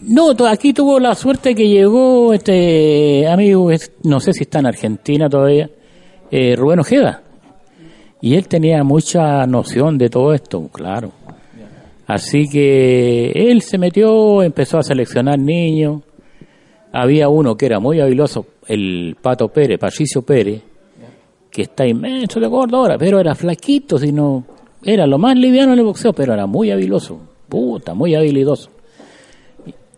No, aquí tuvo la suerte que llegó este amigo, no sé si está en Argentina todavía, eh, Rubén Ojeda. Y él tenía mucha noción de todo esto, claro. Así que él se metió, empezó a seleccionar niños. Había uno que era muy habiloso, el Pato Pérez, Patricio Pérez, que está inmenso de gordo ahora, pero era flaquito, sino era lo más liviano en el boxeo, pero era muy habiloso, puta, muy habilidoso.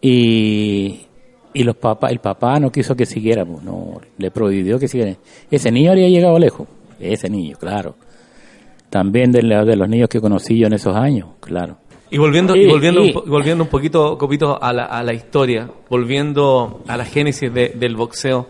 Y, y los papás, el papá no quiso que siguiera, pues, no, le prohibió que siguiera. Ese niño habría llegado lejos, ese niño, claro. También de, la- de los niños que conocí yo en esos años, claro. Y volviendo, y volviendo, un, volviendo un poquito, Copito, a la, a la historia, volviendo a la génesis de- del boxeo,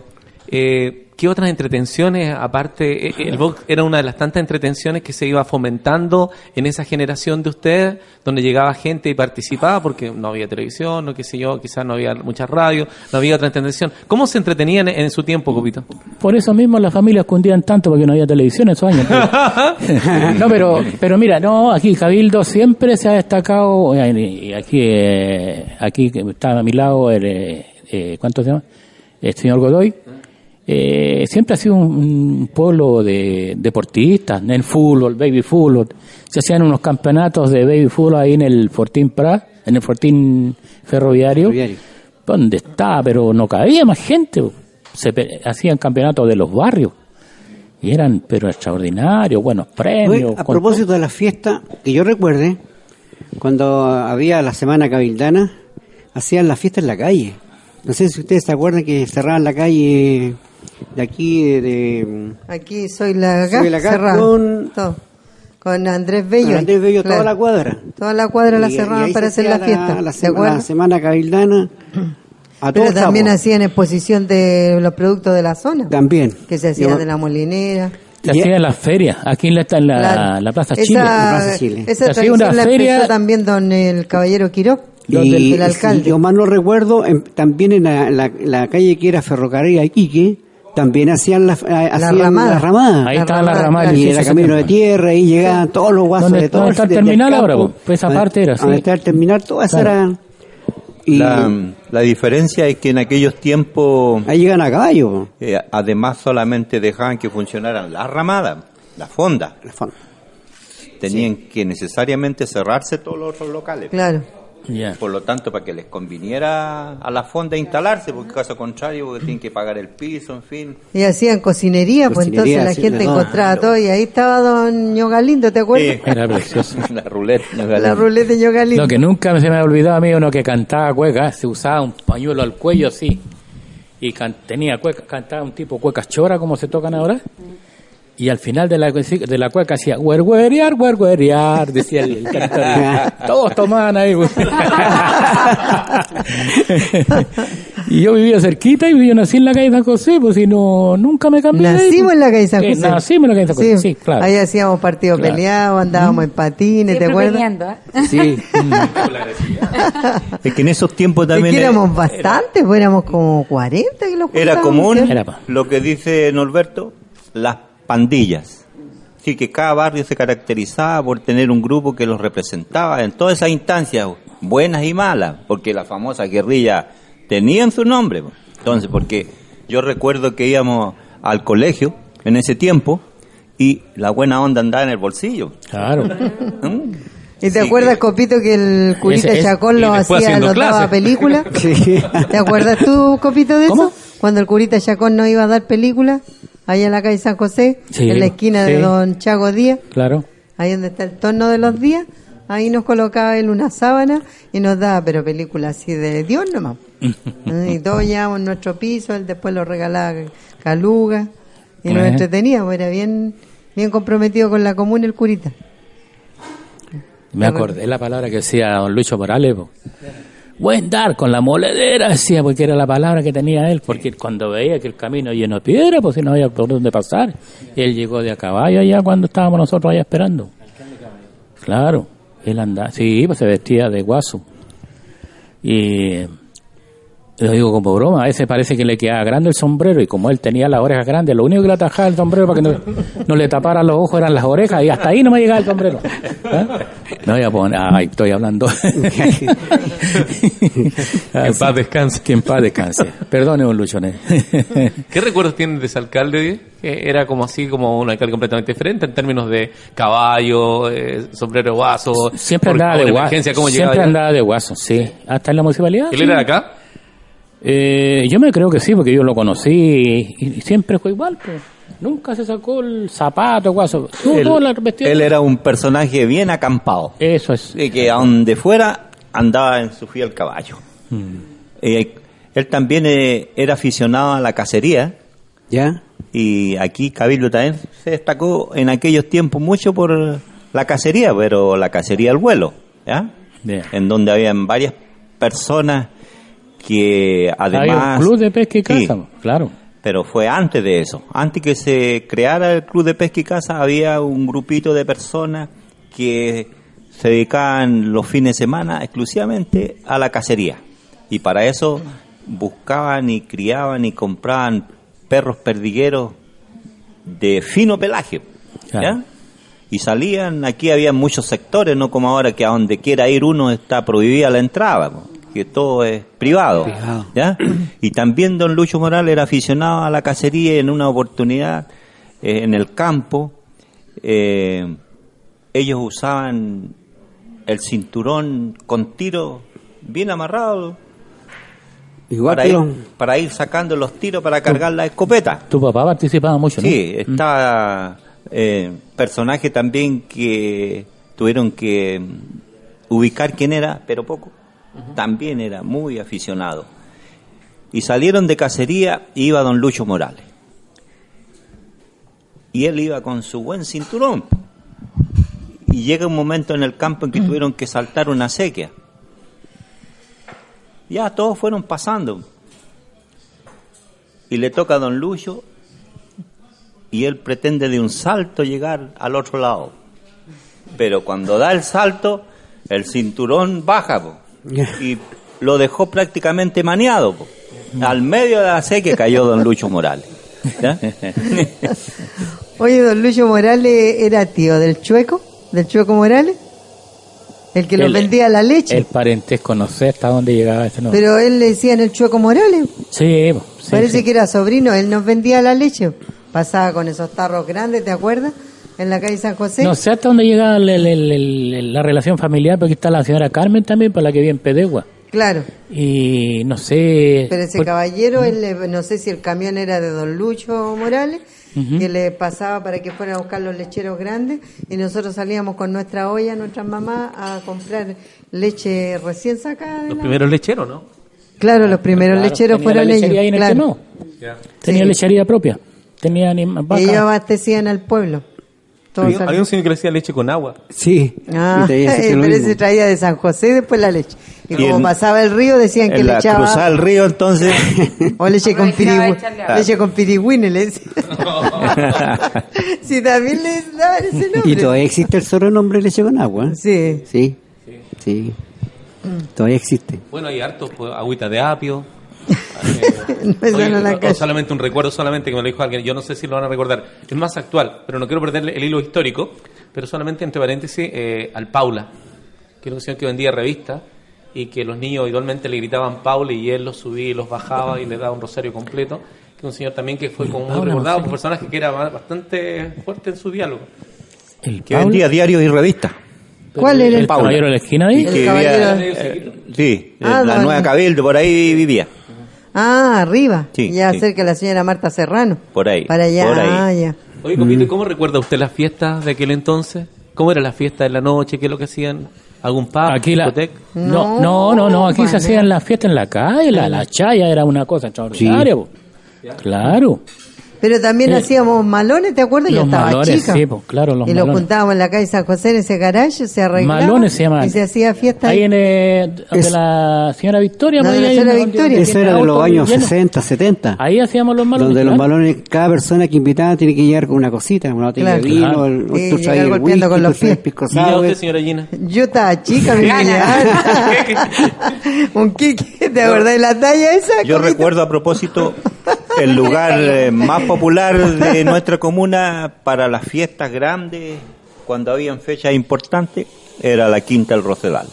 eh, ¿qué otras entretenciones, aparte, eh, el box era una de las tantas entretenciones que se iba fomentando en esa generación de ustedes, donde llegaba gente y participaba, porque no había televisión, no qué sé yo, quizás no había muchas radios, no había otra entretención. ¿Cómo se entretenían en, en su tiempo, Copito? Por eso mismo las familias escondían tanto porque no había televisión en esos años. no, pero, pero mira, no, aquí Cabildo siempre se ha destacado, eh, y aquí, eh, aquí está a mi lado, el, eh, eh, ¿cuánto se llama? El señor Godoy. Eh, siempre ha sido un, un pueblo de deportistas, en el fútbol, baby fútbol. Se hacían unos campeonatos de baby fútbol ahí en el Fortín Pra, en el Fortín Ferroviario, Ferroviario. donde estaba, pero no cabía más gente. Se hacían campeonatos de los barrios. Y eran, pero extraordinarios, buenos premios. A propósito de la fiesta, que yo recuerde, cuando había la semana cabildana, hacían la fiesta en la calle. No sé si ustedes se acuerdan que cerraban la calle de aquí, de, de- Aquí soy la Soy la con- Todo. Con Andrés Bello. con Andrés Bello, toda la cuadra. Toda la cuadra la Y- cerraban para hacer la hacía fiesta. La, ¿Se sema- la semana cabildana. A Pero todos también hacían exposición de los productos de la zona. También. Que se hacía Yo- de la molinera. Se hacían las ferias, aquí en la, en la, la Plaza esa, Chile. Plaza Chile. Esa Se hacía tradición una la feria- también don el caballero Quiró, Y, el alcalde. si yo mal no recuerdo, en- también en la, la- la calle que era Ferrocarril Iquique, también hacían la, eh, hacían ramada. la ramada. Ahí La estaba la ramada, ramada. y era 18 camino de tierra, y llegaban todos los guasos ¿Dónde- de todo dónde está el terminal ahora? Pues esa parte era, sí. está el terminal, toda esa Claro. era... Y La, la diferencia es que en aquellos tiempos, ahí llegan a caballo. eh, además solamente dejaban que funcionaran las ramadas, las fondas. La fon- Tenían que necesariamente cerrarse todos los otros locales. Claro. Por lo tanto, para que les conviniera a la fonda instalarse, porque caso contrario, porque tienen que pagar el piso, en fin. Y hacían cocinería, pues Cocinería, entonces la sí, gente encontraba todo. Y ahí estaba don Ño Galindo, ¿te acuerdas? Era precioso. la ruleta. La ruleta de Ño Galindo. Lo que nunca se me ha olvidado a mí uno que cantaba cueca, se usaba un pañuelo al cuello así y can- tenía cueca, cantaba un tipo cuecas chora como se tocan ahora y al final de la, de la cueca hacía huerguerear, huerguerear, decía el, el cantor. Todos tomaban ahí. y yo vivía cerquita y yo nací en la calle San José, pues si no, nunca me cambié. Nacimos pues. en la calle San Sí, José. Nacimos en la calle San José, sí, claro. Ahí hacíamos partidos Claro. peleados, andábamos en patines, ¿te acuerdas? peleando, ¿eh? Sí. Es que en esos tiempos Es también era, éramos bastantes, pues éramos como 40 que los era común. Era lo que dice Norberto, las pandillas. Así que cada barrio se caracterizaba por tener un grupo que los representaba en todas esas instancias, buenas y malas, porque la famosa guerrilla tenían su nombre. Entonces, porque yo recuerdo que íbamos al colegio en ese tiempo y la buena onda andaba en el bolsillo. Claro. ¿Mm? ¿Y te Sí, acuerdas, que- Copito, que el curita Ese- es- Chacón lo hacía, lo daba clases. película? Sí. ¿Te acuerdas tú, Copito, de ¿Cómo? eso? Cuando el curita Chacón no iba a dar película, allá en la calle San José, Sí, en la esquina de. Don Chago Díaz, Claro. ahí donde está el torno de los días, ahí nos colocaba él una sábana y nos daba, pero película así de Dios nomás. Y todos llevábamos nuestro piso, él después lo regalaba caluga y nos Eh. entreteníamos, era bien, bien comprometido con la comuna el curita. Me acordé la palabra que decía don Lucho Morales. po. Buen dar con la moledera, decía, porque era la palabra que tenía él, porque cuando veía que el camino lleno de piedra, pues si no había por dónde pasar. Él llegó de a caballo allá cuando estábamos nosotros allá esperando. Claro, él andaba, sí, pues se vestía de guaso. Y lo digo como broma, a veces parece que le quedaba grande el sombrero y como él tenía las orejas grandes, lo único que le atajaba el sombrero para que no, no le tapara los ojos eran las orejas y hasta ahí no me llegaba el sombrero. ¿Ah? Me voy a poner, ay, estoy hablando. en paz descanse. Que en paz descanse. Perdone, un luchones. ¿Qué recuerdos tienen de ese alcalde? Que era como así, como un alcalde completamente diferente en términos de caballo, eh, sombrero guaso. Siempre por- andaba de guaso. emergencia, ¿cómo Siempre llegaba allá? andaba de guaso, sí. Hasta en la municipalidad. ¿Él sí. era de acá? Eh, yo me creo que sí, porque yo lo conocí y, y siempre fue igual. pues. Nunca se sacó el zapato, guaso. Él, todo la él era un personaje bien acampado, Eso es. de que a donde fuera andaba en su fiel caballo. Mm. Eh, él también eh, era aficionado a la cacería ¿Ya? y aquí Cabildo también se destacó en aquellos tiempos mucho por la cacería, pero la cacería al vuelo, ¿ya? En donde habían varias personas que además... Hay un club de pesca y Sí, caza, claro. pero fue antes de eso. Antes que se creara el Club de Pesca y Caza, había un grupito de personas que se dedicaban los fines de semana exclusivamente a la cacería. Y para eso buscaban y criaban y compraban perros perdigueros de fino pelaje. Y salían, aquí había muchos sectores, no como ahora que a donde quiera ir uno está prohibida la entrada, que todo es privado. Privado. ¿ya? Y también don Lucho Morales era aficionado a la cacería en una oportunidad eh, en el campo eh, ellos usaban el cinturón con tiro bien amarrado Igual para ir, los... para ir sacando los tiros para cargar la escopeta. Tu papá participaba mucho, ¿no? Sí, está eh, personaje también que tuvieron que ubicar quién era, pero poco. También era muy aficionado. Y salieron de cacería y iba don Lucho Morales. Y él iba con su buen cinturón. Y llega un momento en el campo en que tuvieron que saltar una sequía. Ya todos fueron pasando. Y le toca a don Lucho y él pretende de un salto llegar al otro lado. Pero cuando da el salto, el cinturón baja po, y lo dejó prácticamente maniado. po. Al medio de la sequía cayó don Lucho Morales. ¿Ya? Oye, don Lucho Morales era tío del Chueco, del Chueco Morales, el que nos El- vendía la leche. El parentesco, no sé hasta dónde llegaba ese nombre. Pero él le decían el Chueco Morales. Sí, Parece sí. que era sobrino, él nos vendía la leche. Pasaba con esos tarros grandes, ¿te acuerdas? En la calle San José. No sé hasta dónde llega el- el- el- el- la relación familiar, porque está la señora Carmen también, para la que vive en Pedegua. Claro. Y no sé. Pero ese por- caballero, él le- no sé si el camión era de don Lucho Morales, que le pasaba para que fuera a buscar los lecheros grandes y nosotros salíamos con nuestra olla, nuestras mamás, a comprar leche recién sacada. de Los la- primeros lecheros, ¿no? Claro, los primeros Claro, lecheros tenía fueron la ellos. en el claro. Quemado. Tenía Sí. lechería propia. Tenía anim- vacas. Ellos abastecían al pueblo. Había, un señor que le hacía leche con agua. Sí. Ah, y pero ese traía de San José después la leche. Y, Y como en- pasaba el río decían que le la echaba cruzada del río, entonces, o leche con agua. Leche con le decían. sí, también le daban ese nombre. Y todavía existe el sobrenombre leche con agua. Sí. Sí. Sí. Todavía existe. Bueno, hay hartos, pues, agüita de apio. No, Oye, no la solamente un recuerdo, solamente que me lo dijo alguien, yo no sé si lo van a recordar, es más actual, pero no quiero perderle el hilo histórico, pero solamente entre paréntesis eh, al Paula, que era un señor que vendía revistas y que los niños igualmente le gritaban Paula y él los subía y los bajaba y le daba un rosario completo, que Un señor también que fue como muy recordado qué. personaje que era ba- bastante fuerte en su diálogo. El Que vendía diarios y revistas. ¿Cuál era el el Paula. caballero de la esquina ahí. Y que El caballero- vivía, eh, sí, Ah, la don- Nueva Cabildo, por ahí vivía. Ah, arriba. Sí, ya sí. cerca de la señora Marta Serrano. Por ahí, Para allá, por ahí. ah, ya. Oye, Copito, ¿y ¿cómo recuerda usted las fiestas de aquel entonces? ¿Cómo era la fiesta de la noche? ¿Qué es lo que hacían? ¿Algún pub? Aquí la, discoteca? no, no, no, no, aquí se hacían las fiestas en la calle, la, la chaya era una cosa extraordinaria. po. Claro. Pero también Eh, hacíamos malones, ¿te acuerdas? Yo los estaba malones, chica. sí, pues, claro, los y los malones. juntábamos en la calle San José en ese garaje, se arreglaba. Malones se llamaban. Y se hacía fiesta. Ahí en eh, de Es- la señora Victoria. No, pues, de la señora Victoria. Eso era de los años llenos. 60, 70. Ahí hacíamos los malones. donde los claro. balones, cada persona que invitaba tiene que llegar con una cosita, una botella Claro. de vino, Claro. el, llegar traes el golpeando whisky, con los pies. pisco ¿Y a sour. usted, señora Gina? Yo estaba chica, mi. Un kiki, ¿te acordás de la talla esa? Yo recuerdo a propósito el lugar eh, más popular de nuestra comuna para las fiestas grandes, cuando habían fechas importantes, era la Quinta del Rosedal.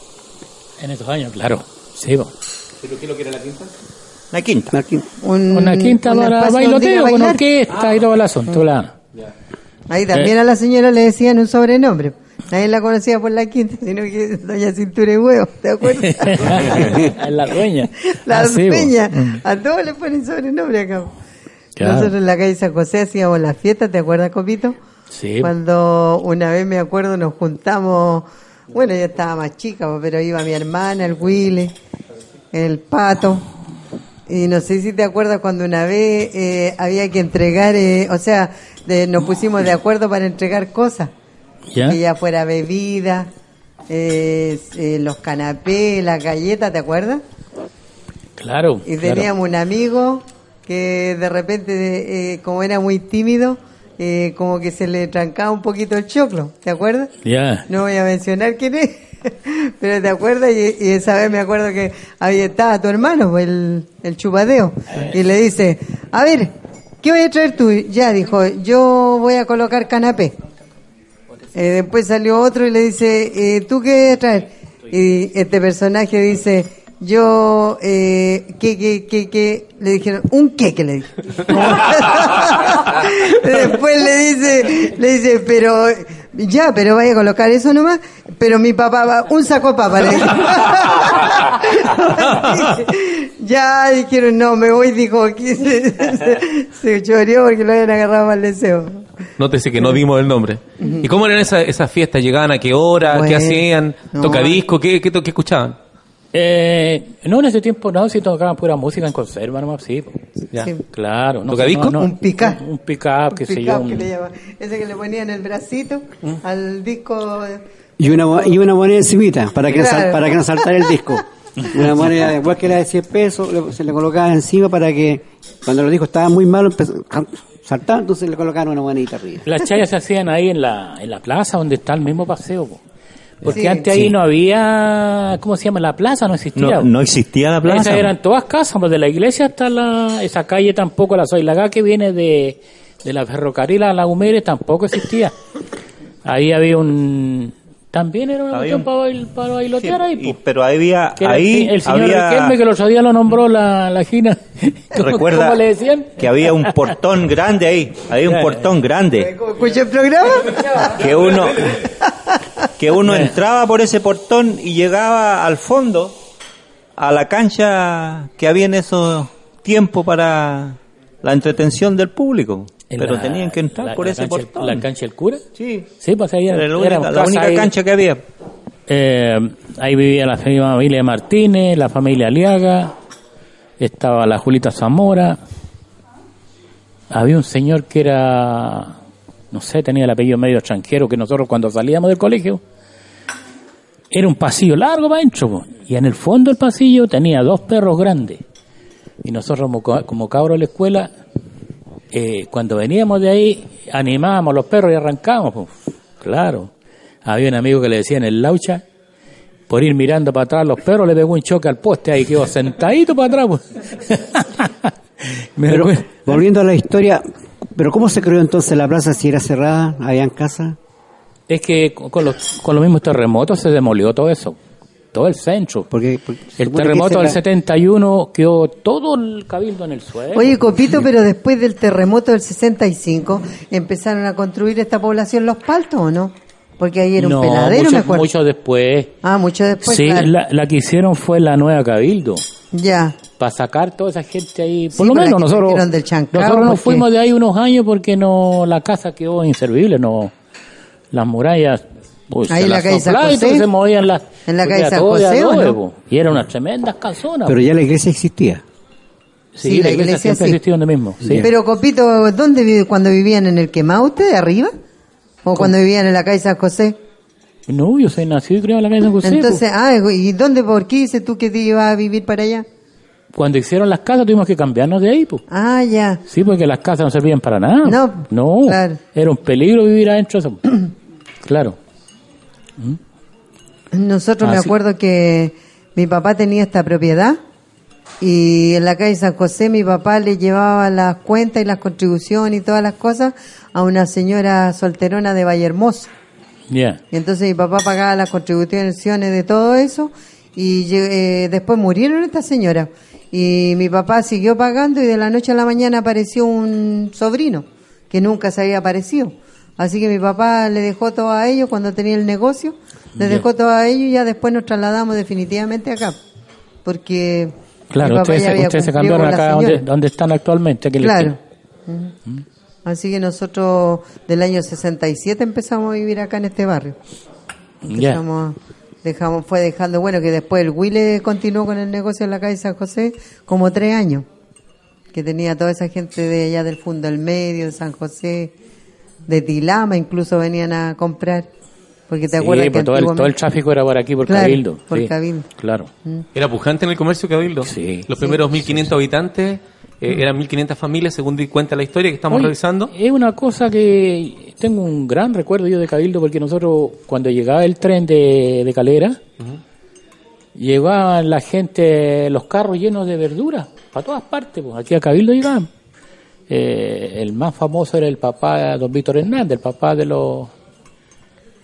En esos años, claro. Sí. ¿Pero qué es lo que era la quinta? La Quinta. Un- Una quinta un para bailoteo, con orquesta y todo el asunto, claro. Ahí también Eh. a la señora le decían un sobrenombre. Nadie la conocía por la quinta, sino que Doña Cintura y Huevo, ¿te acuerdas? La dueña. La Ah, dueña. Mm. A todos le ponen sobrenombre acá. Claro. Nosotros en la calle San José hacíamos las fiestas, ¿te acuerdas, Copito? Sí. Cuando una vez me acuerdo nos juntamos, bueno, yo estaba más chica, pero iba mi hermana, el Willy, el Pato. Y no sé si te acuerdas cuando una vez eh, había que entregar, eh, o sea, de- nos pusimos de acuerdo para entregar cosas. ¿Ya? Que ya fuera bebida, eh, eh, los canapés, las galletas, ¿te acuerdas? Claro. Y claro. teníamos un amigo que de repente, eh, como era muy tímido, eh, como que se le trancaba un poquito el choclo, ¿te acuerdas? Ya. No voy a mencionar quién es, pero te acuerdas y, y esa vez me acuerdo que ahí estaba tu hermano, el, el chupadeo, y le dice, a ver, ¿qué voy a traer tú? Ya dijo, yo voy a colocar canapé. Eh, después salió otro y le dice, eh, ¿tú qué traer? Y este personaje dice, yo, eh, ¿qué, qué, qué, qué? Le dijeron, un qué que le dije. Después le dice, le dice, pero, ya, pero vaya a colocar eso nomás, pero mi papá va, un saco de papa, ya dijeron, no, me voy, dijo, se, se, se choreó porque lo habían agarrado mal deseo. Nótese que no dimos el nombre. ¿Y cómo eran esas, esas fiestas? ¿Llegaban a qué hora? ¿Qué hacían? no. ¿Tocadisco? ¿Qué, qué, escuchaban? Eh, no, en ese tiempo no, si tocaban pura música en conserva nomás, sí. Ya. Sí. Claro. No, ¿Tocadisco? no, no. Un pick-up. Un pick-up, qué sé yo. Pickup un- que le llaman. Ese que le ponían el bracito ¿Mm? al disco. Y una, y una moneda encimita, para que, no para que no saltara el disco. Una moneda, igual que la de 100 pesos, se le colocaba encima para que cuando los discos estaban muy malos, saltar, entonces le colocaban una monedita arriba. Las chayas se hacían ahí en la, en la plaza donde está el mismo paseo. po. Porque Sí. antes ahí no había, ¿cómo se llama? La plaza no existía. No, existía la plaza. Esas eran todas casas, pues de la iglesia hasta la, esa calle tampoco, la Soilagá que viene de, de la ferrocarril a la Humere tampoco existía. Ahí había un, también era una Había cuestión un- para, bail- para bailotear ahí, Y- pero había, Que ahí el, el señor había, Riquelme que los otro día lo nombró la, la Gina. ¿Cómo, recuerda cómo le decían? que había un portón grande ahí, había un portón grande ¿Escuché el programa? que uno que uno entraba por ese portón y llegaba al fondo a la cancha que había en esos tiempos para la entretención del público. Pero la- tenían que entrar la- por la ese cancha- portón. ¿La cancha del cura? Sí, Sí, pues ahí era la era, única, éramos la casa única ahí. cancha que había. Eh, ahí vivía la familia Martínez, la familia Aliaga, estaba la Julita Zamora. Había un señor que era, no sé, tenía el apellido medio extranjero, que nosotros cuando salíamos del colegio, era un pasillo largo para adentro, y en el fondo del pasillo tenía dos perros grandes. Y nosotros como, como cabros de la escuela, eh, cuando veníamos de ahí, animábamos los perros y arrancábamos. po. Claro. Había un amigo que le decían el laucha, por ir mirando para atrás los perros, le pegó un choque al poste ahí, quedó sentadito para atrás. pues. Pero, volviendo a la historia, ¿pero cómo se creó entonces la plaza si era cerrada? ¿Habían casa? es que con los, con los mismos terremotos se demolió todo eso. Todo el centro. Porque, porque el terremoto del es la- 71 quedó todo el cabildo en el suelo. Oye, Copito, pero después del terremoto del 65, ¿empezaron a construir esta población Los Paltos o no? Porque ahí era un no, peladero, mucho, me acuerdo. mucho después. Ah, mucho después, sí, claro. la, la que hicieron fue la nueva cabildo. Ya. Para sacar toda esa gente ahí. Por Sí, lo menos nosotros, del nosotros nos porque- fuimos de ahí unos años porque no la casa quedó inservible. no Las murallas. Pues, Ahí se la las calle y se movían las. En la calle San José, ¿o adobe, no? Y eran unas tremendas casonas. Pero ya la iglesia existía. Sí, Sí, la, la iglesia, iglesia siempre sí. existió donde mismo. Sí. Pero Copito, ¿dónde vive? ¿Cuando vivían en el Quemaute de arriba? ¿O cuando vivían en la calle San José? No, yo soy nacido y criado en la calle San José. Entonces, ah, ¿y dónde, por qué dices tú que te ibas a vivir para allá? Cuando hicieron las casas tuvimos que cambiarnos de ahí. po. Ah, ya. Sí, porque las casas no servían para nada. No, no. claro. Era un peligro vivir adentro. de eso. claro. Nosotros me Ah, sí. acuerdo que mi papá tenía esta propiedad y en la calle San José mi papá le llevaba las cuentas y las contribuciones y todas las cosas a una señora solterona de Valle Hermoso. Ya. Y entonces mi papá pagaba las contribuciones de todo eso y eh, después murieron estas señoras. Y mi papá siguió pagando y de la noche a la mañana apareció un sobrino que nunca se había aparecido. Así que mi papá le dejó todo a ellos cuando tenía el negocio, le dejó todo a ellos y ya después nos trasladamos definitivamente acá. Porque Claro, mi papá ustedes, ya se- había ustedes se cumplido cambiaron acá donde, están actualmente. Claro. Así que nosotros del año 67 empezamos a vivir acá en este barrio. Dejamos, fue dejando, bueno, que después el Willy continuó con el negocio en la calle San José como tres años, que tenía toda esa gente de allá del Fundo del Medio, de San José, de Tilama, incluso venían a comprar, porque te Sí, acuerdas pues que todo, el, todo el tráfico era por aquí, por Claro, Cabildo. por sí, Cabildo. Claro. Era pujante en el comercio Cabildo. Sí. Los primeros 1.500 habitantes eh, eran 1.500 familias, según di cuenta la historia que estamos revisando. Es una cosa que tengo un gran recuerdo yo de Cabildo porque nosotros cuando llegaba el tren de, de Calera, llevaban la gente, los carros llenos de verduras, para todas partes, pues aquí a Cabildo llegaban. Eh, el más famoso era el papá, don Víctor Hernández, el papá de los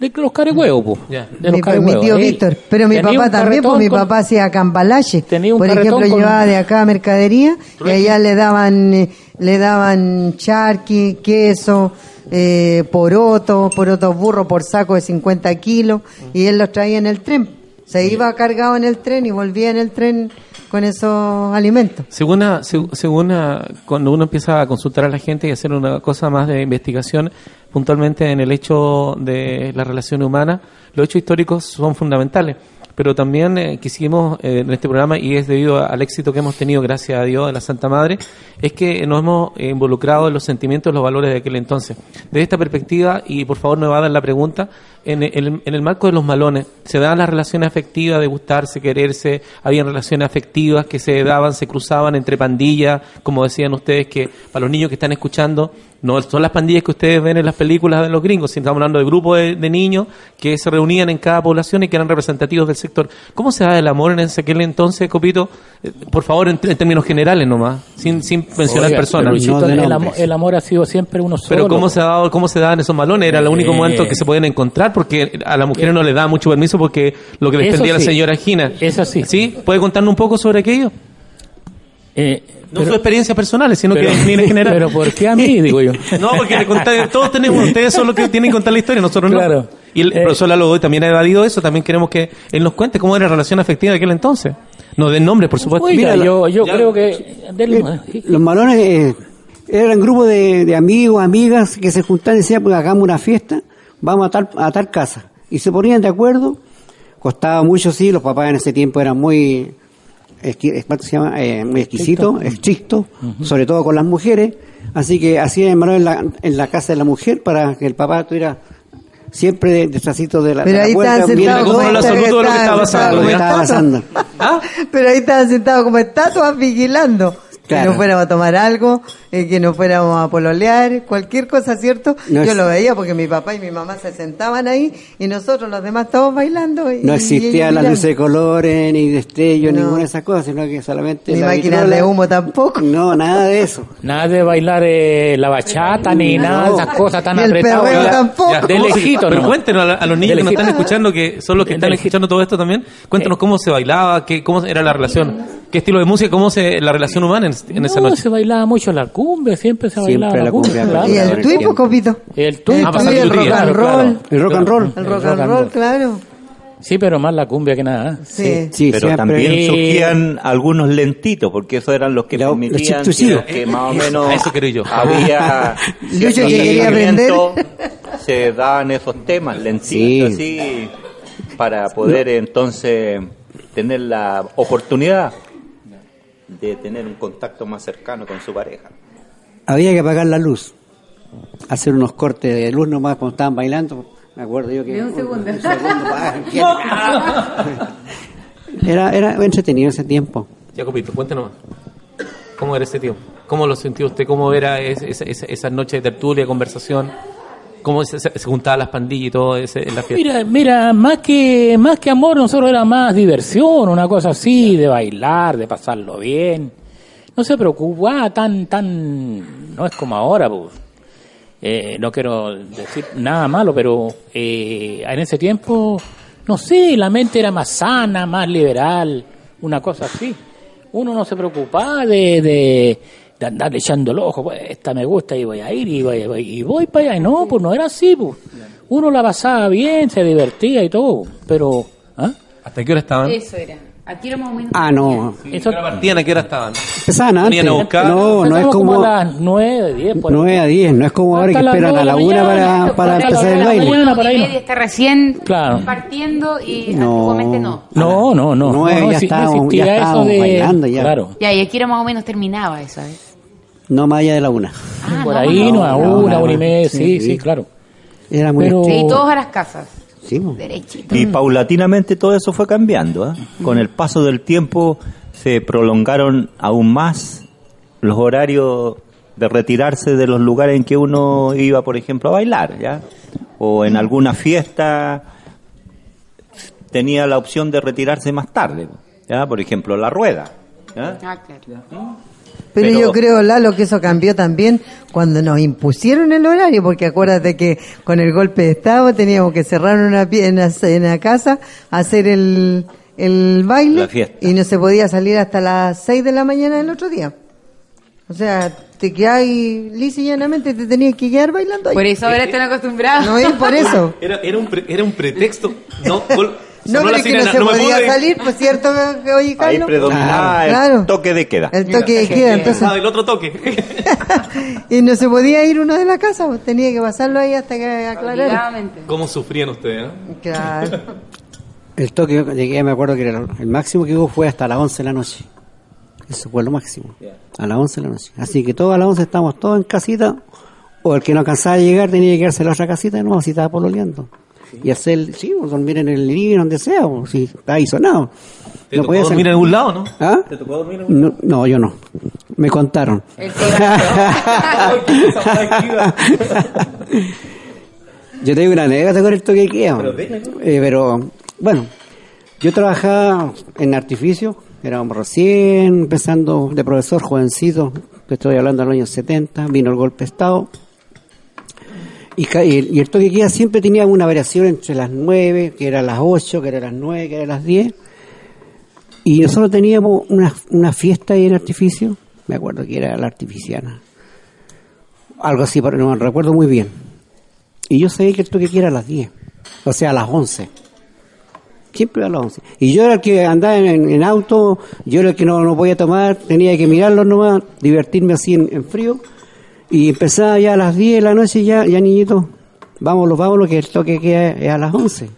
de los carehuevos, pues. De los mi, tío Él Víctor, pero mi papá también, pues mi papá hacía cambalache. Tenía un Por ejemplo, con- llevaba de acá mercadería y allá le daban, eh, le daban charqui, queso, eh, poroto, porotos burro por saco de 50 kilos y él los traía en el tren. Se iba cargado en el tren y volvía en el tren con esos alimentos. Según, a- seg- según a- cuando uno empieza a consultar a la gente y hacer una cosa más de investigación, puntualmente en el hecho de la relación humana, los hechos históricos son fundamentales. Pero también eh, quisimos eh, en este programa, y es debido al éxito que hemos tenido, gracias a Dios, de la Santa Madre, es que nos hemos eh, involucrado en los sentimientos, los valores de aquel entonces. Desde esta perspectiva, y por favor me va a dar la pregunta, en el, en el marco de los malones, ¿se dan las relaciones afectivas de gustarse, quererse? ¿Habían relaciones afectivas que se daban, se cruzaban entre pandillas? Como decían ustedes, que para los niños que están escuchando, no son las pandillas que ustedes ven en las películas de los gringos, sino estamos hablando de grupos de, de niños que se reunían en cada población y que eran representativos del sector. ¿Cómo se da el amor en ese aquel entonces, Copito? Eh, por favor, en, en términos generales nomás, sin, sin mencionar Oiga, personas. Luisito, No el, amor, el amor ha sido siempre uno solo. Pero ¿cómo se, ha dado, ¿cómo se daban esos malones? Era el único Eh, momento que se podían encontrar porque a las mujeres no les da mucho permiso porque lo que les Eso pedía la sí. señora Gina. Eso sí. ¿Sí? ¿Puede contarnos un poco sobre aquello? Eh, No pero- sus experiencias personales, sino pero- que en general. pero ¿por qué a mí, digo yo? No, porque le conté- todos tenemos, ustedes son los que tienen que contar la historia, nosotros no. Claro. Y el Eh, profesor Lalo Godoy también ha evadido eso, también queremos que él nos cuente cómo era la relación afectiva de aquel entonces. No den nombre, por supuesto. Oiga, Mira, yo, yo ya- creo que... Eh, Los malones eh, eran grupos de, de amigos, amigas que se juntaban y decían, pues hagamos una fiesta, vamos a tal, a tal casa. Y se ponían de acuerdo, costaba mucho, sí, los papás en ese tiempo eran muy, ¿cuánto se llama? Eh, muy exquisitos, estrictos, sobre todo con las mujeres, así que el malón en la, en la casa de la mujer para que el papá tuviera siempre de- detrásito de la, Pero de la ahí puerta, de lo que pasando. ¿Ah? Pero ahí estaban sentados como estatuas vigilando. Que Claro. no fuéramos a tomar algo, eh, que no fuéramos a pololear, cualquier cosa, ¿cierto? No Yo es- lo veía porque mi papá y mi mamá se sentaban ahí y nosotros los demás estábamos bailando. Y, No y las mirando. luces de colores, ni destellos, No. ninguna de esas cosas, sino que solamente Ni la máquinas vitrola. de humo tampoco. No, nada de eso. Nada de bailar eh, la bachata ni nada de esas cosas tan Ni el apretadas. Ya, tampoco. ya, De ¿Cómo se- lejito, Pero ¿no? cuéntenos a, la- a los niños que nos están escuchando, que son los que De están lejito. escuchando todo esto también, cuéntanos cómo se bailaba, qué, cómo era la relación, qué estilo de música, cómo se la relación humana en, en esa No, noche. se bailaba mucho la cumbia, siempre se Siempre bailaba la la cumbia. cumbia, claro. Y el tuipo, copito. El tuipo, El Ah, tuyo, el rock día, and claro, roll. El rock and roll. El rock and roll, claro. Sí, pero más la cumbia que nada. ¿eh? Sí. Sí, Pero siempre. también surgían algunos lentitos, porque esos eran los que Los- permitían los que, que más o menos A eso quiero yo. había Lucho cierto que quería seguimiento, se daban esos temas lentitos así para poder entonces tener la oportunidad de tener un contacto más cercano con su pareja. Había que apagar la luz. Hacer unos cortes de luz nomás cuando estaban bailando. Me acuerdo yo que. De un segundo. pa, Era, era entretenido ese tiempo. Jacopito, cuéntenos. ¿Cómo era ese tiempo? ¿Cómo lo sintió usted? ¿Cómo era es- esa, esa, esa noche de tertulia, conversación? ¿Cómo se, juntaban las pandillas y todo ese, en la fiesta? Mira, mira, más que más que amor, nosotros era más diversión, una cosa así, de bailar, de pasarlo bien. No se preocupaba tan, tan, no es como ahora, pues. Eh, no quiero decir nada malo, pero eh, en ese tiempo, no sé, la mente era más sana, más liberal, una cosa así. Uno no se preocupaba de, de andar echando el ojo, pues esta me gusta y voy a ir y voy, voy- y voy para allá. Y no, pues no era así, pues. Uno la pasaba bien, se divertía y todo, pero... ¿ah? ¿Hasta qué hora estaban? Eso era. Aquí era más o menos. Ah, no. Eso, ¿A qué hora partían? ¿A qué hora estaban? Empezaban antes. Venían a buscar. No, no es Empezamos como. a las 9, 10, por ahí. 9 a 10, no es como ahora que esperan a la nueve de una la mañana, para, para empezar el baile. mañana. no. está recién Claro. partiendo y No. antiguamente no. No, no, no. Nueve, no, ya estábamos- existía ya estábamos de- bailando ya. Claro. Ya, y aquí era más o menos terminaba eso, ¿sabes? No más allá de la una. Ah, por no, ahí, no, a no, una, una y media, Sí, sí, claro. Era muy. Pero- Y todos a las casas. Sí. Derechito. Y paulatinamente todo eso fue cambiando. ¿ah? Con el paso del tiempo se prolongaron aún más los horarios de retirarse de los lugares en que uno iba, por ejemplo, a bailar, ¿ya? O en alguna fiesta tenía la opción de retirarse más tarde, ¿ya? Por ejemplo, la rueda. ¿ya? Ah, claro. Pero, Pero- yo creo, Lalo, que eso cambió también cuando nos impusieron el horario, porque acuérdate que con el golpe de Estado teníamos que cerrar una, pie- en la, en la casa, hacer el, el baile La fiesta. y no se podía salir hasta las 6 de la mañana del otro día. O sea, te quedás y lisa y llanamente te tenías que quedar bailando ahí. Por eso ahora están acostumbrados. No es por eso. Era, era, un, pre- era un pretexto. No, gol- No, pero que no se no podía salir, pues cierto, que- oye, Ahí Carlos. predominaba el Claro. toque de queda. El toque de queda, entonces. Ah, el otro toque. y no se podía ir uno de la casa, pues tenía que pasarlo ahí hasta que aclarara. ¿Cómo sufrían ustedes? eh? Claro. El toque, llegué, me acuerdo que era el máximo que hubo fue hasta las 11 de la noche. Eso fue lo máximo. A las 11 de la noche. Así que todos a las 11 estábamos todos en casita. O el que no alcanzaba a llegar tenía que quedarse en la otra casita, no, si estaba pololeando. Y hacer, sí, pues, dormir en el living donde sea, pues, si está ahí sonado. ¿Te No tocó podía dormir ser- en algún lado, no? ¿Ah? ¿Te tocó dormir en algún No, no, yo no. Me contaron. Yo tengo una anécdota con el toque de queda. Eh, pero, bueno, yo trabajaba en artificio, éramos recién empezando de profesor jovencito, te estoy hablando de los años 70, vino el golpe de Estado. Y, y el- toque siempre tenía una variación entre las 9, que era las 8, que era las 9, que era las 10. Y nosotros teníamos una, una fiesta ahí en artificio, me acuerdo que era la artificiana. Algo así, pero no recuerdo muy bien. Y yo sabía que el toque era a las 10, o sea, a las 11. Siempre a las 11. Y yo era el que andaba en, auto, yo era el que no, no podía tomar, tenía que mirarlo nomás, divertirme así en frío. Y empezaba ya a las 10 de la noche, ya, ya niñito, vámonos, vámonos, que el toque queda es a las 11.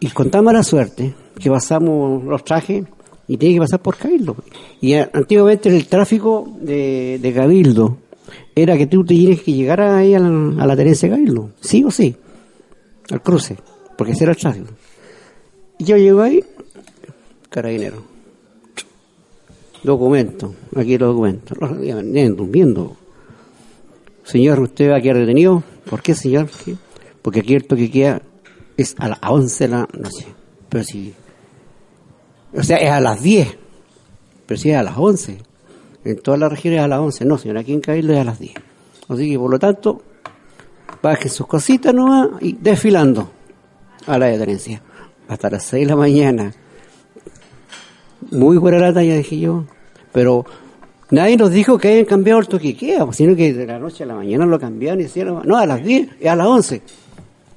Y con tan mala suerte que pasamos los trajes y tenía que pasar por Cabildo. Y antiguamente el tráfico de, de Cabildo era que tú tienes que llegar ahí a la, a la tenencia de Cabildo, sí o sí, al cruce, porque ese era el tráfico. Y yo llego ahí, carabinero. Documentos, aquí los documentos. Los venían durmiendo. Señor, ¿usted va a quedar detenido? ¿Por qué, señor? ¿Qué? Porque aquí el toque queda es a las 11 de la noche. Pero si. O sea, es a las 10. Pero si es a las 11. En todas las regiones es a las 11. No, señor, aquí en Cabildo es a las 10. Así que, por lo tanto, bajen sus cositas nomás y desfilando a la detenencia. Hasta las 6 de la mañana. Muy buena la talla, dije yo. Pero nadie nos dijo que hayan cambiado el toque queda, sino que de la noche a la mañana lo cambiaron y decían, no, a las 10, es a las 11.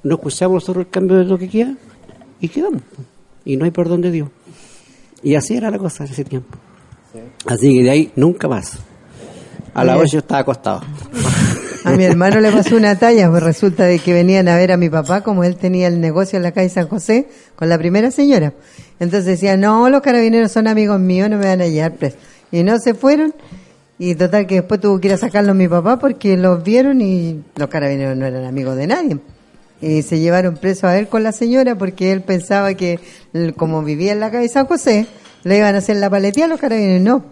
No escuchamos nosotros el cambio de toque queda y quedamos. Y no hay perdón de Dios. Y así era la cosa en ese tiempo. Así que de ahí nunca más. A las Oye. 8 yo estaba acostado. A mi hermano le pasó una talla, pues resulta de que venían a ver a mi papá, como él tenía el negocio en la calle San José, con la primera señora. Entonces decían, no, los carabineros son amigos míos, no me van a llevar preso. Y no se fueron, y total que después tuvo que ir a sacarlos mi papá porque los vieron y los carabineros no eran amigos de nadie. Y se llevaron preso a él con la señora porque él pensaba que, como vivía en la calle San José, le iban a hacer la paletía a los carabineros. No,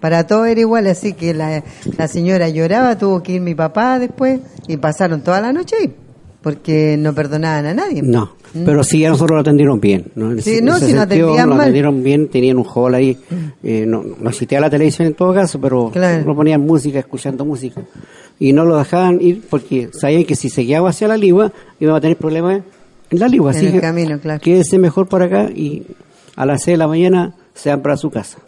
para todo era igual, así que la, la señora lloraba, tuvo que ir mi papá después y pasaron toda la noche ahí, porque no perdonaban a nadie. No, pero sí a nosotros lo atendieron bien. ¿no? Sí, no, si no sentido, atendían lo mal. atendieron bien, tenían un hall ahí. Eh, no, no existía la televisión en todo caso, pero Claro. lo ponían música, escuchando música. Y no lo dejaban ir porque sabían que si se guiaba hacia la ligua iba a tener problemas en la ligua. En Así el que camino, claro. quédese mejor por acá y a las 6 de la mañana se van para su casa.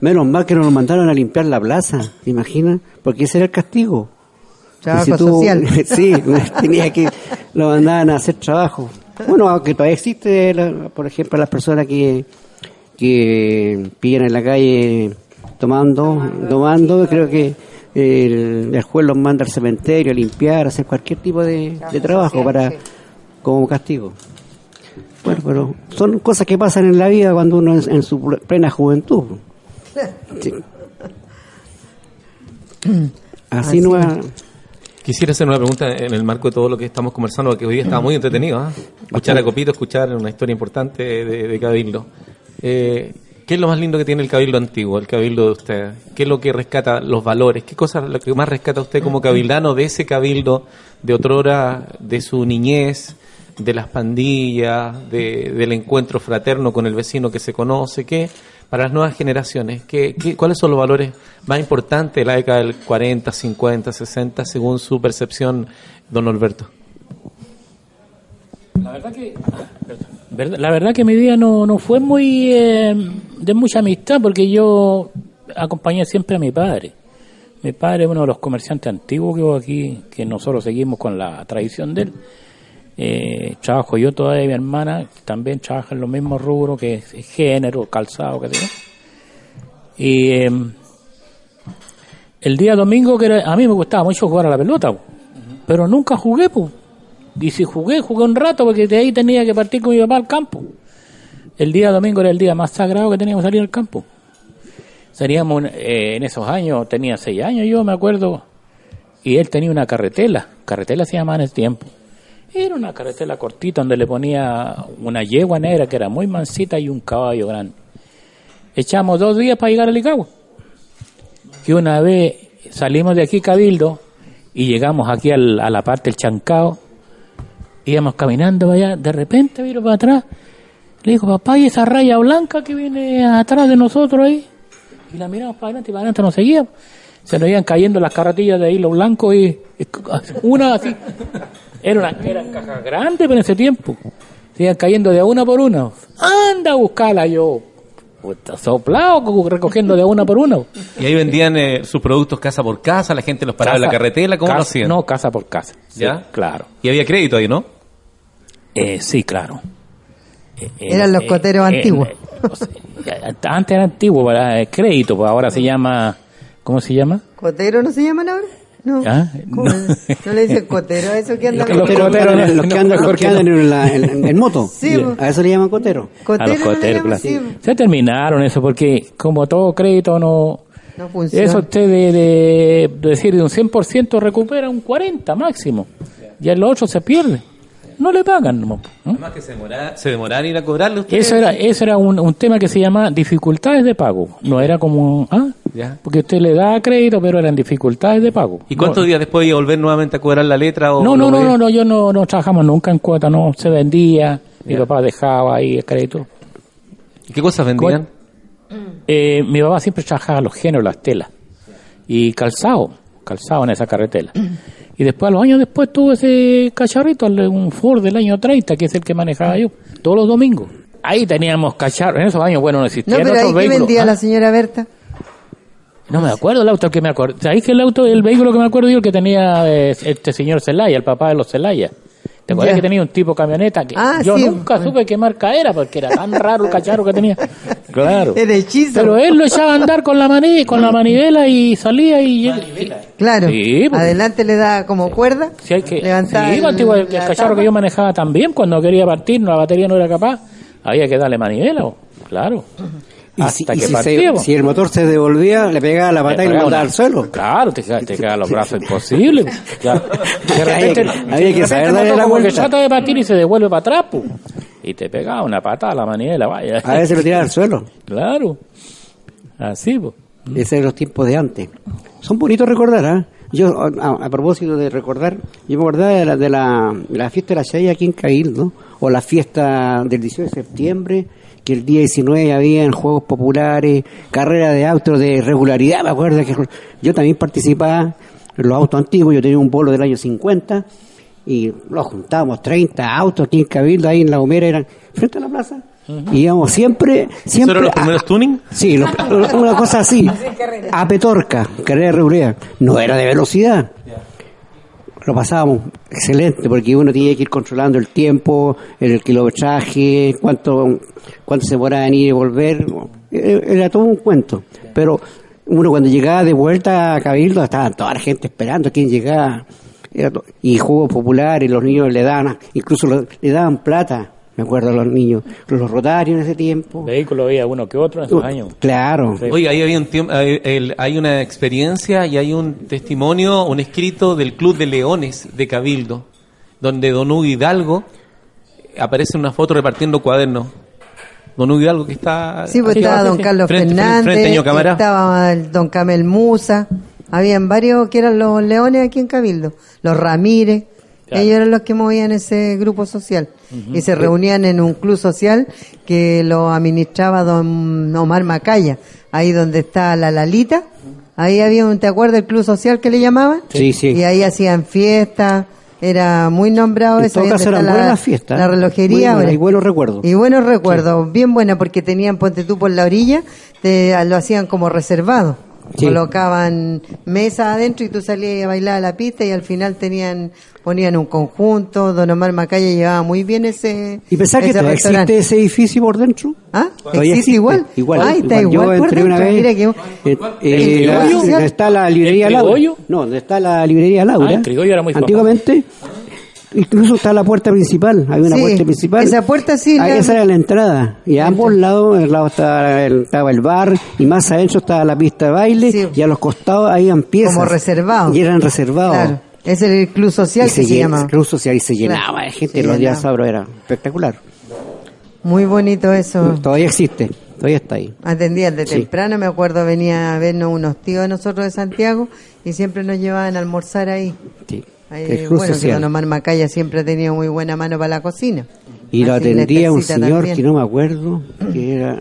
Menos mal que no nos mandaron a limpiar la plaza, ¿te imaginas? Porque ese era el castigo. Trabajo si tú- social. sí, tenía que lo mandaban a hacer trabajo. Bueno, aunque todavía existe, la- por ejemplo, las personas que que pillan en la calle tomando, tomando, creo que el, el juez los manda al cementerio a limpiar, a hacer cualquier tipo de, de trabajo para como castigo. Bueno, pero son cosas que pasan en la vida cuando uno es en su plena juventud. Sí. Así, no es. Quisiera hacer una pregunta en el marco de todo lo que estamos conversando, porque hoy día estaba muy entretenido. ¿ah? Escuchar a Copito, escuchar una historia importante de, de Cabildo. Eh, ¿Qué es lo más lindo que tiene el Cabildo antiguo, el Cabildo de usted? ¿Qué es lo que rescata los valores? ¿Qué cosa lo que más rescata usted como cabildano de ese Cabildo de otrora, de su niñez, de las pandillas, de- del encuentro fraterno con el vecino que se conoce? ¿Qué para las nuevas generaciones? ¿qué, cuáles son los valores más importantes de la década del 40, 50, 60, según su percepción, don Alberto? La verdad que la verdad que mi vida no, no fue muy eh, de mucha amistad porque yo acompañé siempre a mi padre. Mi padre es uno de los comerciantes antiguos que hubo aquí, que nosotros seguimos con la tradición de él. Eh, trabajo yo todavía, mi hermana también trabaja en los mismos rubros que es género, calzado, que yo. Y eh, el día domingo, que a mí me gustaba mucho jugar a la pelota, po. pero nunca jugué, pues. Y si jugué, jugué un rato porque de ahí tenía que partir con mi papá al campo. El día domingo era el día más sagrado que teníamos que salir al campo. Salíamos eh, en esos años, tenía seis años yo me acuerdo, y él tenía una carretela, carretela se llamaba en ese tiempo. Era una carretela cortita donde le ponía una yegua negra que era muy mansita y un caballo grande. Echamos dos días para llegar a Licagua. Y una vez salimos de aquí Cabildo y llegamos aquí al- a la parte del Chancao, íbamos caminando allá, de repente vino para atrás, le dijo, papá, ¿y esa raya blanca que viene atrás de nosotros ahí? Y la miramos para adelante y para adelante nos seguíamos. Se nos iban cayendo las carretillas de hilo blanco y, y una así. Era una era caja grande pero en ese tiempo. Se iban cayendo de una por una. Anda a buscarla yo. Puta, soplado co- recogiendo de una por una. Y ahí vendían eh, sus productos casa por casa, la gente los paraba en la carretera, ¿cómo lo casa- hacían? No, casa por casa. Sí, ¿Ya? Claro. Y había crédito ahí, ¿no? Eh, sí, claro. Eh, eh, Eran los coteros eh, antiguos. eh, o sea, ya- antes era antiguo, para crédito, pues ahora se llama, ¿cómo se llama? ¿Cotero no se llaman ahora? No. ¿Ah? ¿Cómo? No. ¿No le dicen cotero a eso que anda Los coteros, los, que andan, los que andan en, la- en- en moto, Sí, a eso le llaman cotero. Cotero a los coteros, claro. sí, Se terminaron eso porque como todo crédito no... No funciona. Eso usted de, de- de decir de un 100% recupera un 40 máximo. Ya el otro se pierde. No le pagan. ¿no? Además que se demora, se demoraban en ir a cobrarle ustedes. Eso era, eso era un, un tema que se llama dificultades de pago. No era como, ah, Ya. porque usted le da crédito, pero eran dificultades de pago. ¿Y cuántos no, días después iba a volver nuevamente a cobrar la letra? O No, no, no, no, yo no, no trabajamos nunca en cuota, no, se vendía, mi papá dejaba ahí el crédito. ¿Y ¿Qué cosas vendían? Eh, mi papá siempre trabajaba los géneros, las telas. Y calzado, calzado en esa carretela. Y después, a los años después, tuve ese cacharrito, un Ford del año 30, que es el que manejaba yo, todos los domingos. Ahí teníamos cacharros, en esos años, bueno, no No, existían pero ahí otros vehículos. vendía ¿ah? la señora Berta. No me acuerdo el auto que me acuerdo. ¿Sabéis que el auto, el vehículo que me acuerdo yo, el que tenía eh, este señor Celaya, el papá de los Celaya? ¿Te acuerdas que tenía un tipo camioneta que Ah, yo sí. nunca supe qué marca era porque era tan raro el cacharro que tenía? Claro. Era hechizo. Pero él lo echaba a andar con la mani, con la manivela y salía y Claro. Sí, pues. Adelante le da como cuerda. si hay que Levantaba sí, el- contigo, el, cacharro que yo manejaba también cuando quería partir, no, la batería no era capaz, había que darle manivela, o- claro. Y si, Hasta y que si partía, se- po. si el motor se devolvía, le pegaba la patada y lo mandaba al suelo. Claro, te, te quedan los brazos imposibles. Claro. De repente, Había que- de saber darle la vuelta. trata de partir y se devuelve para atrás, pu. y te pegaba una patada a la manivela, vaya. A veces lo tiraba al suelo. Claro. Así, pues. Ese eran los tiempos de antes. Son bonitos recordar, ¿ah? Yo, a, a propósito de recordar, yo me acordaba de la, de la, de la fiesta de la Chaya aquí en Cabildo, o la fiesta del 18 de septiembre, que el día 19 había juegos populares, carreras de autos de regularidad, me acuerdo que yo también participaba en los autos antiguos, yo tenía un polo del año 50, y los juntábamos 30 autos aquí en Cabildo, ahí en La Gomera, eran frente a la plaza, y íbamos siempre, siempre... eran los a- primeros tuning? Sí, lo- lo- una cosa así. A Petorca, carrera de regularidad. No era de velocidad. Lo pasábamos excelente porque uno tenía que ir controlando el tiempo, el kilometraje, cuánto, cuánto se demoraba en ir y volver. Era era todo un cuento. Pero uno cuando llegaba de vuelta a Cabildo, estaba toda la gente esperando quién llegaba. Era y juegos populares, los niños le daban, incluso le daban plata, me acuerdo a los niños, los rotarios en ese tiempo. Vehículo había uno que otro en esos años. Claro. Sí. Oiga, ahí había un tiempo, hay, el- hay una experiencia y hay un testimonio, un escrito del Club de Leones de Cabildo, donde Don Hugo Hidalgo aparece en una foto repartiendo cuadernos. Don Hugo Hidalgo que está... Sí, pues estaba abajo, don Carlos frente- Fernández, frente estaba el don Camel Musa, habían varios que eran los leones aquí en Cabildo, los Ramírez, Claro. ellos eran los que movían ese grupo social y se reunían en un club social que lo administraba don Omar Macaya, ahí donde está la Lalita, ahí había un, ¿te acuerdas del club social que le llamaban? Sí, sí. Y ahí hacían fiestas, era muy nombrado En eso. todo caso eran buenas las fiestas. La relojería. Y buenos recuerdos. Y buenos recuerdos, bien buena porque tenían, ponte tú por la orilla, te, lo hacían como reservado. Sí. Colocaban mesa adentro y tú salías a bailar a la pista y al final tenían, ponían un conjunto, Don Omar Macaya llevaba muy bien ese Y pensar que ese todavía restaurante. existe ese edificio por dentro. ¿Ah? Todavía ¿Existe igual? Igual. Ay, está igual. igual Yo por entré una dentro, vez. mira que- eh, eh, ¿El la- está la librería ¿El Laura. No, donde está la librería Laura. Ah, el era muy famoso. Antiguamente. Incluso está la puerta principal, hay una Sí, puerta principal. esa puerta sí Ah, la- esa era la entrada. Y a ambos lados, en el lado estaba el, estaba el bar y más adentro estaba la pista de baile Sí. y a los costados habían piezas. Como reservados. Y eran reservados. Claro. Es el club social que se, se llama. el club social y se Claro. llenaba de gente Se los días sábados era espectacular. Muy bonito eso. Todavía existe, todavía está ahí. Atendían de Sí. temprano, me acuerdo, venía a vernos unos tíos de nosotros de Santiago y siempre nos llevaban a almorzar ahí. Sí. Ahí, El club bueno, que don Omar Macaya siempre ha tenido muy buena mano para la cocina. Y lo atendía un señor también. que no me acuerdo, que era,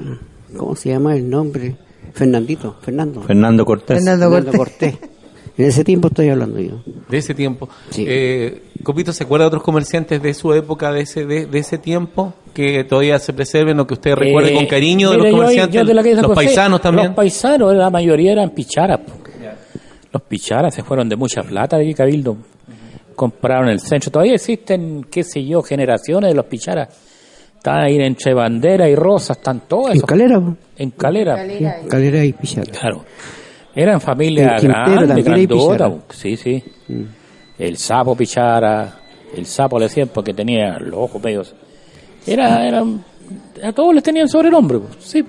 ¿cómo se llama el nombre? Fernandito, Fernando. Fernando Cortés. Fernando Fernando Cortés. Cortés. En ese tiempo estoy hablando yo. de ese tiempo. Sí. Eh, Copito, ¿se acuerda de otros comerciantes de su época, de ese de, de ese tiempo, que todavía se preserven o que usted recuerde Eh, con cariño de los yo- comerciantes, yo de la los José, paisanos también? Los paisanos, la mayoría eran picharas. Los picharas se fueron de mucha plata de aquí, Cabildo. Compraron el centro. Todavía existen, qué sé yo, generaciones de los picharas. Están ahí entre bandera y rosa, están todos En esos. Calera. En calera. Calera y Pichara. Claro. Eran familias grandes, grandotas. pichara. Sí, sí. El sapo pichara. El sapo le decían porque tenía los ojos medios. Era, eran, a todos les tenían sobrenombre. pues, Sí.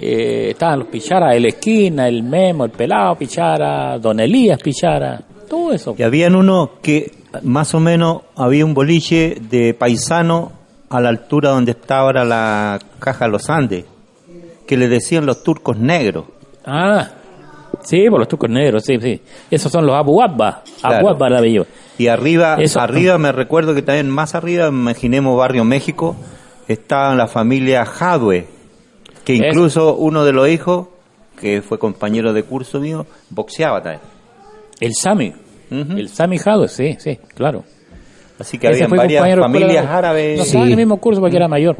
Eh, estaban los picharas, el esquina, el memo, el pelado pichara, don Elías pichara, todo eso. Y habían unos que más o menos había un boliche de paisano a la altura donde está ahora la caja Los Andes, que le decían los turcos negros. Ah, sí, por los turcos negros, sí, sí. Esos son los Abu Abba. Claro. La. Y arriba, Eso. arriba me recuerdo que también más arriba, imaginemos Barrio México, está la familia Jadwe, que Eso. incluso uno de los hijos, que fue compañero de curso mío, boxeaba también. El Sami. El Sami Jado, sí, sí, claro. Así que había varias familias árabes. No estaba en el mismo curso porque era mayor.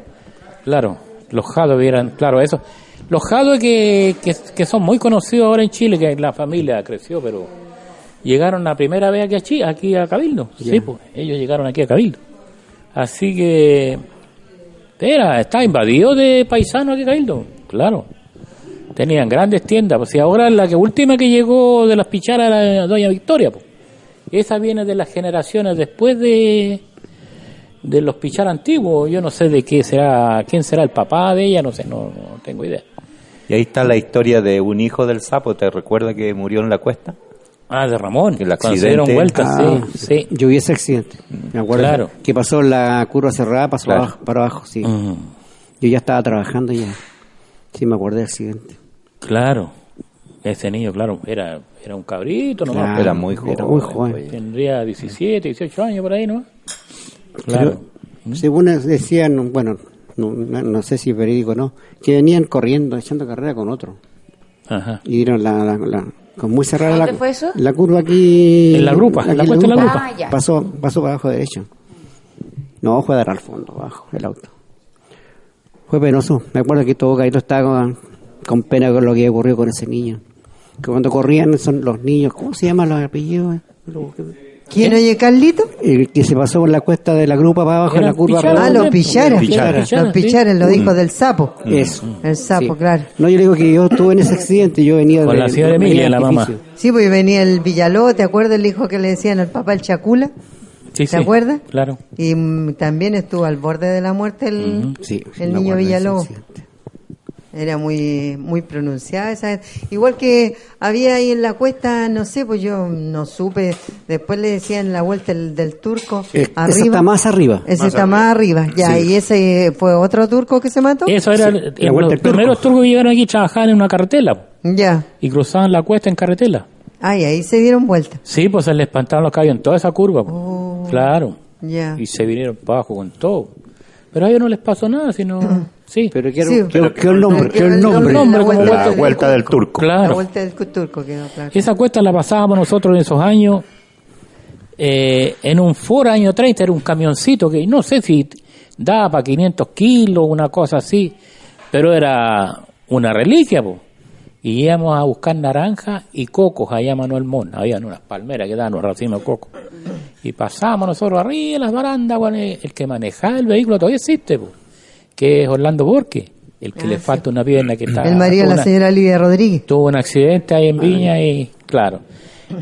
Claro, los Jado eran, claro, eso. Los Jado que, que, que son muy conocidos ahora en Chile, que la familia creció, pero llegaron la primera vez aquí a Chile, aquí a Cabildo. Sí, pues, ellos llegaron aquí a Cabildo. Así que era, está invadido de paisanos aquí Cabildo, claro. Tenían grandes tiendas, pues y ahora la que última que llegó de las picharas era Doña Victoria, pues. Esa viene de las generaciones después de de los pichar antiguos. Yo no sé de qué será, quién será el papá de ella, no sé, no, no tengo idea. Y ahí está la historia de un hijo del sapo, ¿te recuerdas que murió en la cuesta? Ah, de Ramón, El se dieron accidente. vueltas, Ah, sí, sí. Yo vi ese accidente. Me acuerdo Claro. que pasó la curva cerrada, pasó Claro. abajo- para abajo, sí. Mm, Yo ya estaba trabajando ya. Sí, me acordé del accidente. Claro, ese niño, claro, era, era un cabrito nomás. Claro, era muy joven, Era muy joven. Tendría 17, 18 años por ahí, ¿no? Claro. Pero, según decían, bueno, no, no- sé si es verídico o no, que venían corriendo, echando carrera con otro. Ajá. Y dieron la, la- la- con muy cerrada ¿Dónde la, fue eso? la curva aquí. En la grupa, aquí la cuesta de la grupa. Ah. Pasó, pasó para abajo derecho. No, fue a dar al fondo, abajo, el auto. Fue penoso. Me acuerdo que todo Caído estaba con, con pena con lo que ocurrió con ese niño. Que cuando corrían son los niños, ¿cómo se llaman los apellidos? ¿Quién oye, Carlito? El que se pasó por la cuesta de la grupa para abajo en la curva. picharas, Ah, los picharas. Pichara. Los picharas, los hijos del sapo. Eso. El sapo, Sí. claro. No, yo le digo que yo estuve en ese accidente, yo venía Con de la señora venía Emilia, del la mamá. Sí, pues venía el Villaló, ¿te acuerdas el hijo que le decían al papá el Chacula? Sí, ¿Te sí, acuerdas? Claro. Y mm, también estuvo al borde de la muerte el, Sí, el niño de Villalobos. Era muy muy pronunciada esa. Igual que había ahí en la cuesta, no sé, pues yo no supe. Después le decían la vuelta el, del turco. Eh, arriba. esa está más arriba. Ese está más arriba. Ya, y ese fue otro turco que se mató. Eso era, Sí, el- la vuelta los primeros turcos que llegaron aquí trabajaban en una carretela Ya. y cruzaban la cuesta en carretela. Ay, ahí se dieron vuelta. Sí, pues se les espantaron los caballos en toda esa curva. Oh. Claro. Ya. Y se vinieron para abajo con todo. Pero a ellos no les pasó nada, sino... Sí. Pero quiero, Sí, quiero, quiero el nombre, quiero el nombre. el nombre, La vuelta La del vuelta del turco. La Claro. vuelta del turco quedó claro. Esa cuesta la pasábamos nosotros en esos años eh, en un Ford año 30, era un camioncito que no sé si daba para 500 kilos, una cosa así, pero era una reliquia, po. Y íbamos a buscar naranjas y cocos allá a Manuel Mon. Habían unas palmeras que daban unos racimos de coco. Y pasábamos nosotros arriba en las barandas, bueno, el el que manejaba el vehículo todavía existe, po, que es Orlando Borque, el que le falta una pierna que está... El marido de la señora Lidia Rodríguez. tuvo un accidente ahí en Viña y, claro,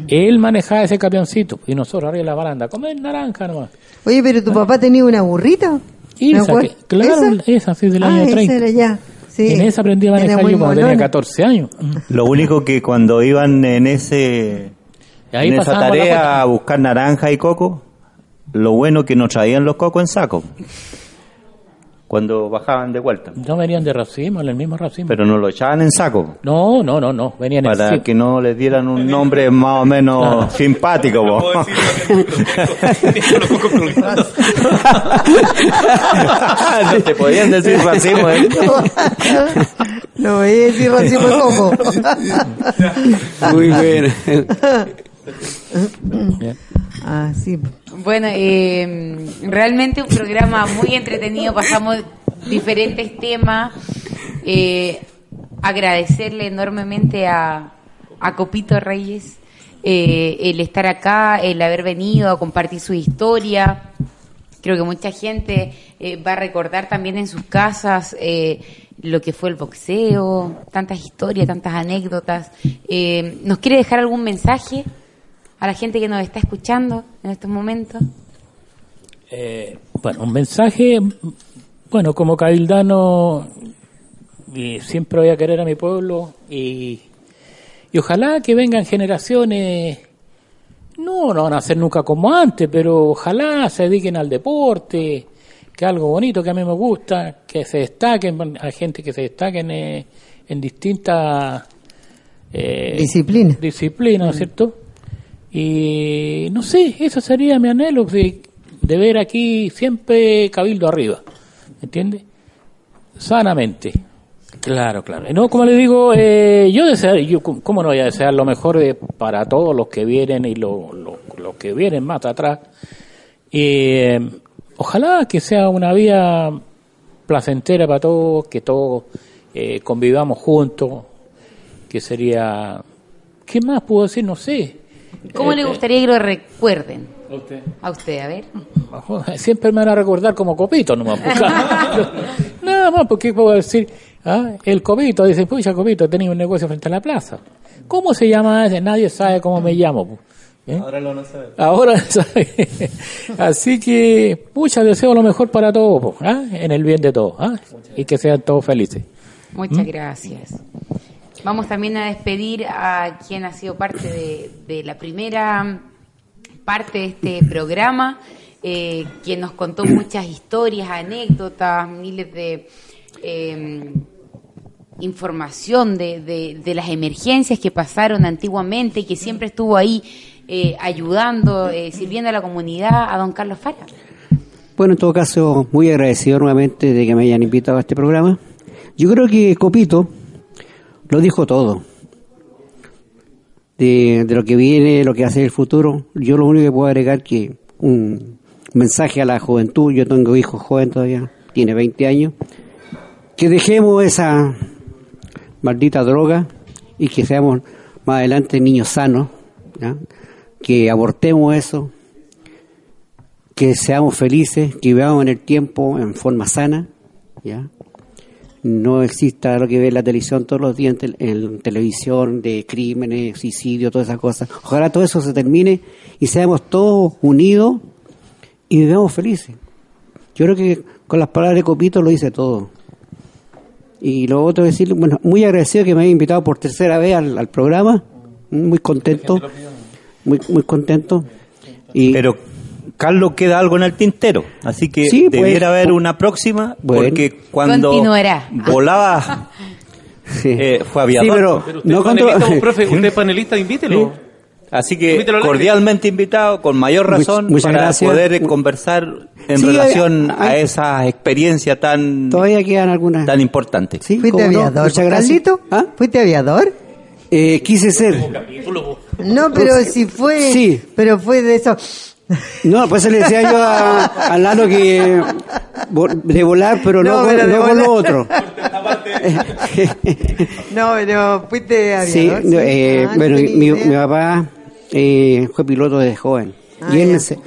él manejaba ese camioncito y nosotros arriba de la baranda, comer naranja nomás. Oye, pero tu papá tenía una burrita. Y ¿Me esa, que- claro, esa, sí, del Ah, año esa 30. era ya. Sí. En esa aprendí a manejar yo cuando tenía molona. 14 años. Lo único que cuando iban en ese Ahí en esa tarea a buscar naranja y coco, lo bueno que nos traían los cocos en saco. Cuando bajaban de vuelta. No venían de racimo, en el mismo racimo. Pero nos lo echaban en saco. no, no, no, no, venían en Para que no les dieran un nombre más o menos simpático. no te podían decir racimo. ¿eh? No voy a decir racimo coco. Muy bien. Bien. Ah, sí. Bueno, eh, realmente un programa muy entretenido, pasamos diferentes temas. Eh, agradecerle enormemente a, a Copito Reyes eh, el estar acá, el haber venido a compartir su historia. Creo que mucha gente eh, va a recordar también en sus casas eh, lo que fue el boxeo, tantas historias, tantas anécdotas. ¿Nos quiere dejar algún mensaje a la gente que nos está escuchando en estos momentos? Eh, bueno, un mensaje, bueno, como cabildano, eh, siempre voy a querer a mi pueblo y, y ojalá que vengan generaciones no, no van a ser nunca como antes, pero ojalá se dediquen al deporte, que algo bonito que a mí me gusta, que se destaquen, hay gente que se destaquen eh, en distintas eh, Disciplina. disciplinas, ¿no es cierto? Y no sé, eso sería mi anhelo de, de ver aquí siempre Cabildo arriba, ¿entiendes? Sanamente. Claro, claro. Y No, como le digo, eh, yo deseo, yo, ¿cómo no voy a desear lo mejor de- para todos los que vienen y los lo- los que vienen más atrás? Y, eh, ojalá que sea una vía placentera para todos, que todos eh, convivamos juntos, que sería... ¿Qué más puedo decir? No sé. ¿Cómo Eh, le eh, gustaría que lo recuerden? a usted. A usted, a ver. Siempre me van a recordar como copito nomás. porque- Nada más, porque puedo decir, ah, el copito, dice, pucha copito, tenía un negocio frente a la plaza. ¿Cómo se llama ese? Nadie sabe cómo me llamo. pu. ¿Eh? Ahora lo no sabe. Ahora sabe. Así que, pucha, deseo lo mejor para todos, ¿ah? en el bien de todos, ¿ah? y que sean todos felices. Muchas gracias. Vamos también a despedir a quien ha sido parte de, la primera parte de este programa, eh, quien nos contó muchas historias, anécdotas, miles de eh, información de, de- de las emergencias que pasaron antiguamente y que siempre estuvo ahí eh, ayudando, eh, sirviendo a la comunidad, a don Carlos Fara. Bueno, en todo caso, muy agradecido nuevamente de que me hayan invitado a este programa. Yo creo que Copito lo dijo todo. De, de lo que viene, lo que ser el futuro. Yo lo único que puedo agregar que un mensaje a la juventud, yo tengo hijos joven todavía, tiene 20 años, que dejemos esa maldita droga y que seamos más adelante niños sanos, que abortemos eso, que seamos felices, que vivamos en el tiempo en forma sana, ¿ya? No exista lo que ve en la televisión todos los días en, tel- en televisión de crímenes, suicidio, todas esas cosas. Ojalá todo eso se termine y seamos todos unidos y vivamos felices. Yo creo que con las palabras de Copito lo dice todo. Y lo otro es decirle, bueno, muy agradecido que me haya invitado por tercera vez al, al programa, muy contento, muy, muy contento. Y Pero, Carlos, queda algo en el tintero. Así que Sí, pues. debiera haber una próxima, Bueno. porque cuando Continuará. volaba Sí. eh, fue aviador. Sí, pero, Pero usted no es contra- panelista, profe, usted es panelista, invítelo. Así que Invítelo cordialmente invitado, con mayor Much- razón, para gracias. poder conversar en Sí, relación hay- a esa experiencia tan, Todavía quedan algunas. tan importante. Sí, ¿Fuiste no. aviador? Muchas gracias. Carlito? ¿Ah? ¿Fuiste aviador? Eh, quise ser. No, pero si fue. Sí. Pero fue de eso. No, pues le decía yo a, a Lalo que de volar, pero no, No, pero no con lo otro. No, pero fuiste sí, aviador. no, eh, Ah, bueno, no mi, mi papá eh, fue piloto de joven. Ah, y él se-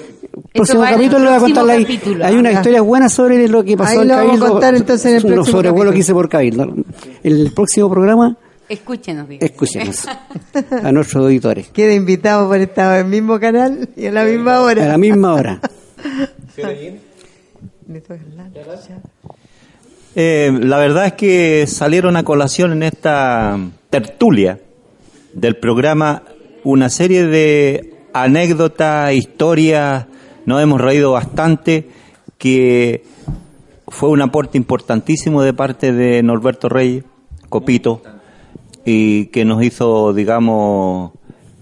próximo capítulo le voy a próximo contar la, capítulo. hay una Ah. historia buena sobre lo que pasó Ahí en lo vamos a Cabildo. contar entonces en el no, próximo sobre vuelo capítulo. que hice por Cabildo. El próximo programa, Escúchenos, digo. escuchemos a nuestros auditores. Queda invitado por estar en el mismo canal y a la misma hora. A la misma hora. Eh, la verdad es que salieron a colación en esta tertulia del programa una serie de anécdotas, historias, nos hemos reído bastante, que fue un aporte importantísimo de parte de Norberto Reyes, Copito, y que nos hizo, digamos,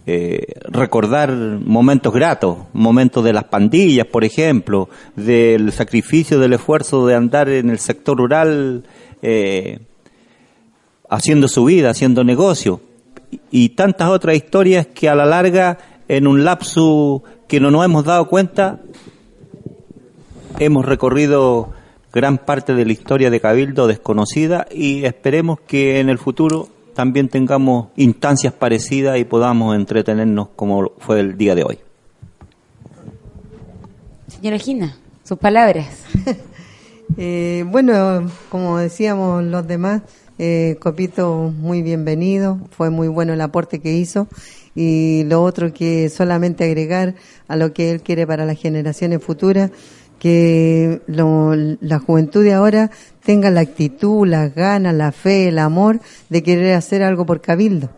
eh, recordar momentos gratos, momentos de las pandillas, por ejemplo, del sacrificio, del esfuerzo de andar en el sector rural eh, haciendo su vida, haciendo negocio, y, y tantas otras historias que a la larga, en un lapso que no nos hemos dado cuenta, hemos recorrido gran parte de la historia de Cabildo desconocida y esperemos que en el futuro también tengamos instancias parecidas y podamos entretenernos como fue el día de hoy. Señora Gina, sus palabras. Eh, bueno, como decíamos los demás, eh, Copito muy bienvenido, fue muy bueno el aporte que hizo y lo otro que solamente agregar a lo que él quiere para las generaciones futuras, que lo- la juventud de ahora tenga la actitud, las ganas, la fe, el amor de querer hacer algo por Cabildo.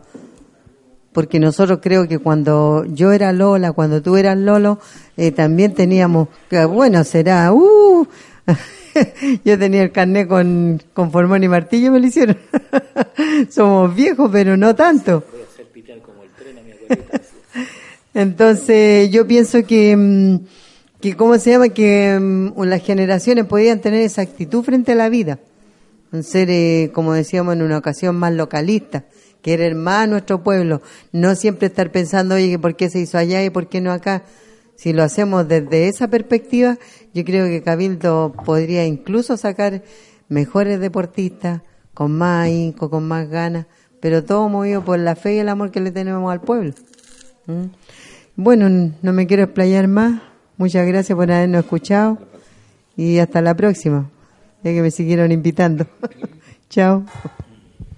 porque nosotros creo que cuando yo era Lola, cuando tú eras Lolo, eh, también teníamos, que bueno, será, uh, yo tenía el carnet con, con formón y martillo, me lo hicieron. Somos viejos, pero no tanto. Entonces, yo pienso que, mm, que ¿cómo se llama? Que mm, las generaciones podían tener esa actitud frente a la vida. Ser, eh, como decíamos en una ocasión, más localista, querer más a nuestro pueblo. No siempre estar pensando, oye, ¿por qué se hizo allá y por qué no acá? Si lo hacemos desde esa perspectiva, yo creo que Cabildo podría incluso sacar mejores deportistas, con más ahínco, con más ganas, pero todo movido por la fe y el amor que le tenemos al pueblo. ¿Mm? Bueno, no me quiero explayar más. Muchas gracias por habernos escuchado y hasta la próxima, ya que me siguieron invitando. Chao.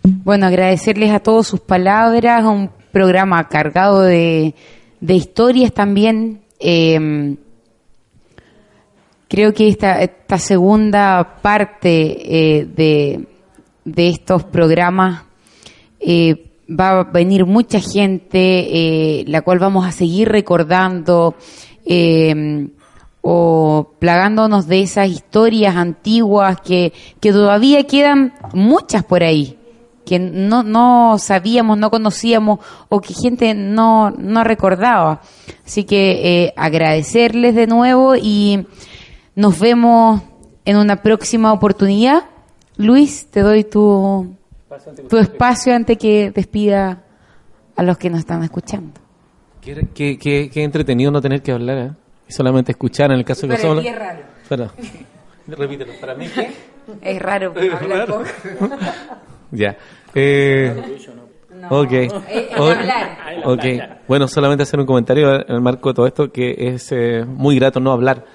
Bueno, agradecerles a todos sus palabras, un programa cargado de, de historias también. Eh, creo que esta, esta segunda parte eh, de, de estos programas eh, va a venir mucha gente, eh, la cual vamos a seguir recordando eh, o plagándonos de esas historias antiguas que, que todavía quedan muchas por ahí, que no, no sabíamos, no conocíamos o que gente no, no recordaba. Así que eh, agradecerles de nuevo y nos vemos en una próxima oportunidad. Luis, te doy tu, tu espacio antes que despida a los que nos están escuchando. Qué, qué, qué- qué entretenido no tener que hablar, ¿eh? Y solamente escuchar en el caso de que Para solo. es raro. Repítelo. ¿Para mí qué? Es raro hablar poco. Ya. Eh, ok. Eh, O- hablar. ok. Bueno, solamente hacer un comentario en el marco de todo esto, que es eh, muy grato no hablar,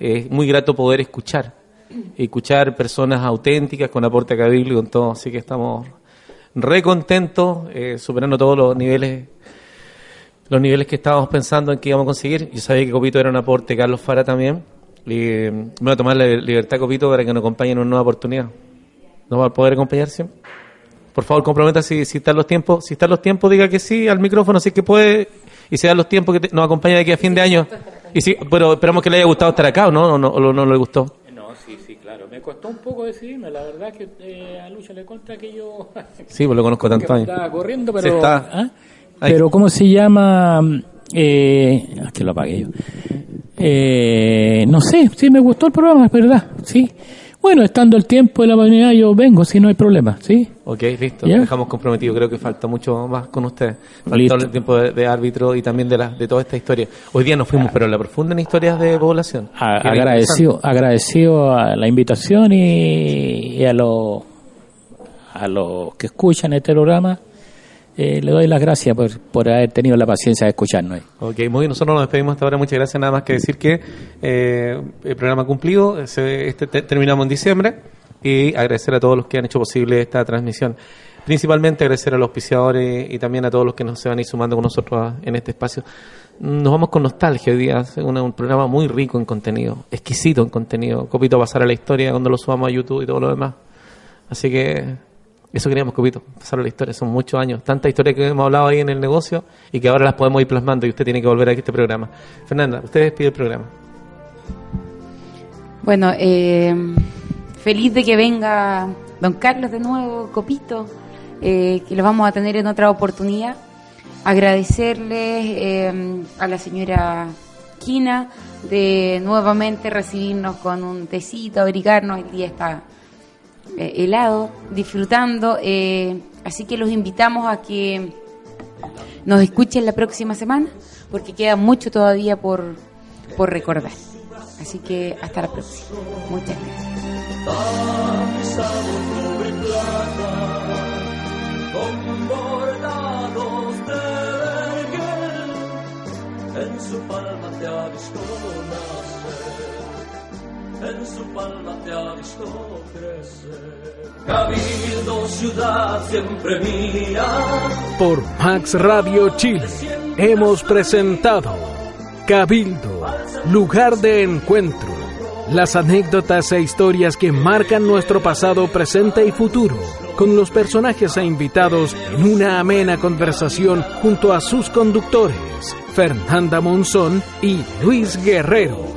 es muy grato poder escuchar, escuchar personas auténticas con aporte a Cabildo y con todo, así que estamos re contentos, eh, superando todos los niveles los niveles que estábamos pensando en que íbamos a conseguir. Yo sabía que Copito era un aporte, Carlos Fara también. Y eh, me voy a tomar la libertad, Copito, para que nos acompañe en una nueva oportunidad. ¿Nos va a poder acompañar siempre? Por favor, comprometa si, si están los tiempos. Si están los tiempos, diga que sí al micrófono, si es que puede. Y si dan los tiempos que te- nos acompaña de aquí a fin de año. Y sí, pero esperamos que le haya gustado estar acá, ¿o no? ¿O no, o no le gustó? No, sí, sí, claro. Me costó un poco decidirme. La verdad que eh, a Lucha le contra que yo... Sí, pues lo conozco tanto años. estaba corriendo, pero... está. ¿ah? Pero ¿cómo se llama? Eh, ah, que lo apagué yo. Eh, no sé, sí me gustó el programa, es verdad, sí. Bueno, estando el tiempo y la oportunidad, yo vengo, si no hay problema, ¿sí? Ok, listo. ¿Ya? Dejamos comprometido. Creo que falta mucho más con usted. Falta Listo. el tiempo de, de árbitro y también de, la, de toda esta historia. Hoy día nos fuimos, pero en la profunda en historias de población. A- agradecido, agradecido a la invitación y, y a los a los que escuchan este programa, eh, le doy las gracias por, por haber tenido la paciencia de escucharnos. Ok, muy bien, nosotros nos despedimos hasta ahora. Muchas gracias. Nada más que decir que eh, el programa cumplido. se- este, te- terminamos en diciembre. Y agradecer a todos los que han hecho posible esta transmisión. Principalmente agradecer a los auspiciadores y también a todos los que nos se van a ir sumando con nosotros a- en este espacio. Nos vamos con nostalgia hoy día. Un, un programa muy rico en contenido, exquisito en contenido. Copito pasar a la historia cuando lo subamos a YouTube y todo lo demás. Así que eso queríamos, Copito, pasar la historia. Son muchos años, tantas historias que hemos hablado ahí en el negocio y que ahora las podemos ir plasmando y usted tiene que volver aquí a este programa. Fernanda, usted despide el programa. Bueno, eh, feliz de que venga don Carlos de nuevo, Copito, eh, que lo vamos a tener en otra oportunidad. Agradecerles eh, a la señora Quina de nuevamente recibirnos con un tecito, abrigarnos. El día está eh, helado, disfrutando. eh, así que los invitamos a que nos escuchen la próxima semana, porque queda mucho todavía por, por recordar. Así que hasta la próxima. Muchas gracias. En su palma te ha visto crecer. Cabildo, ciudad siempre mía, Por Max Radio Chile hemos presentado Cabildo, lugar de encuentro. Las anécdotas e historias que marcan nuestro pasado, presente y futuro con los personajes e invitados en una amena conversación junto a sus conductores, Fernanda Monzón y Luis Guerrero.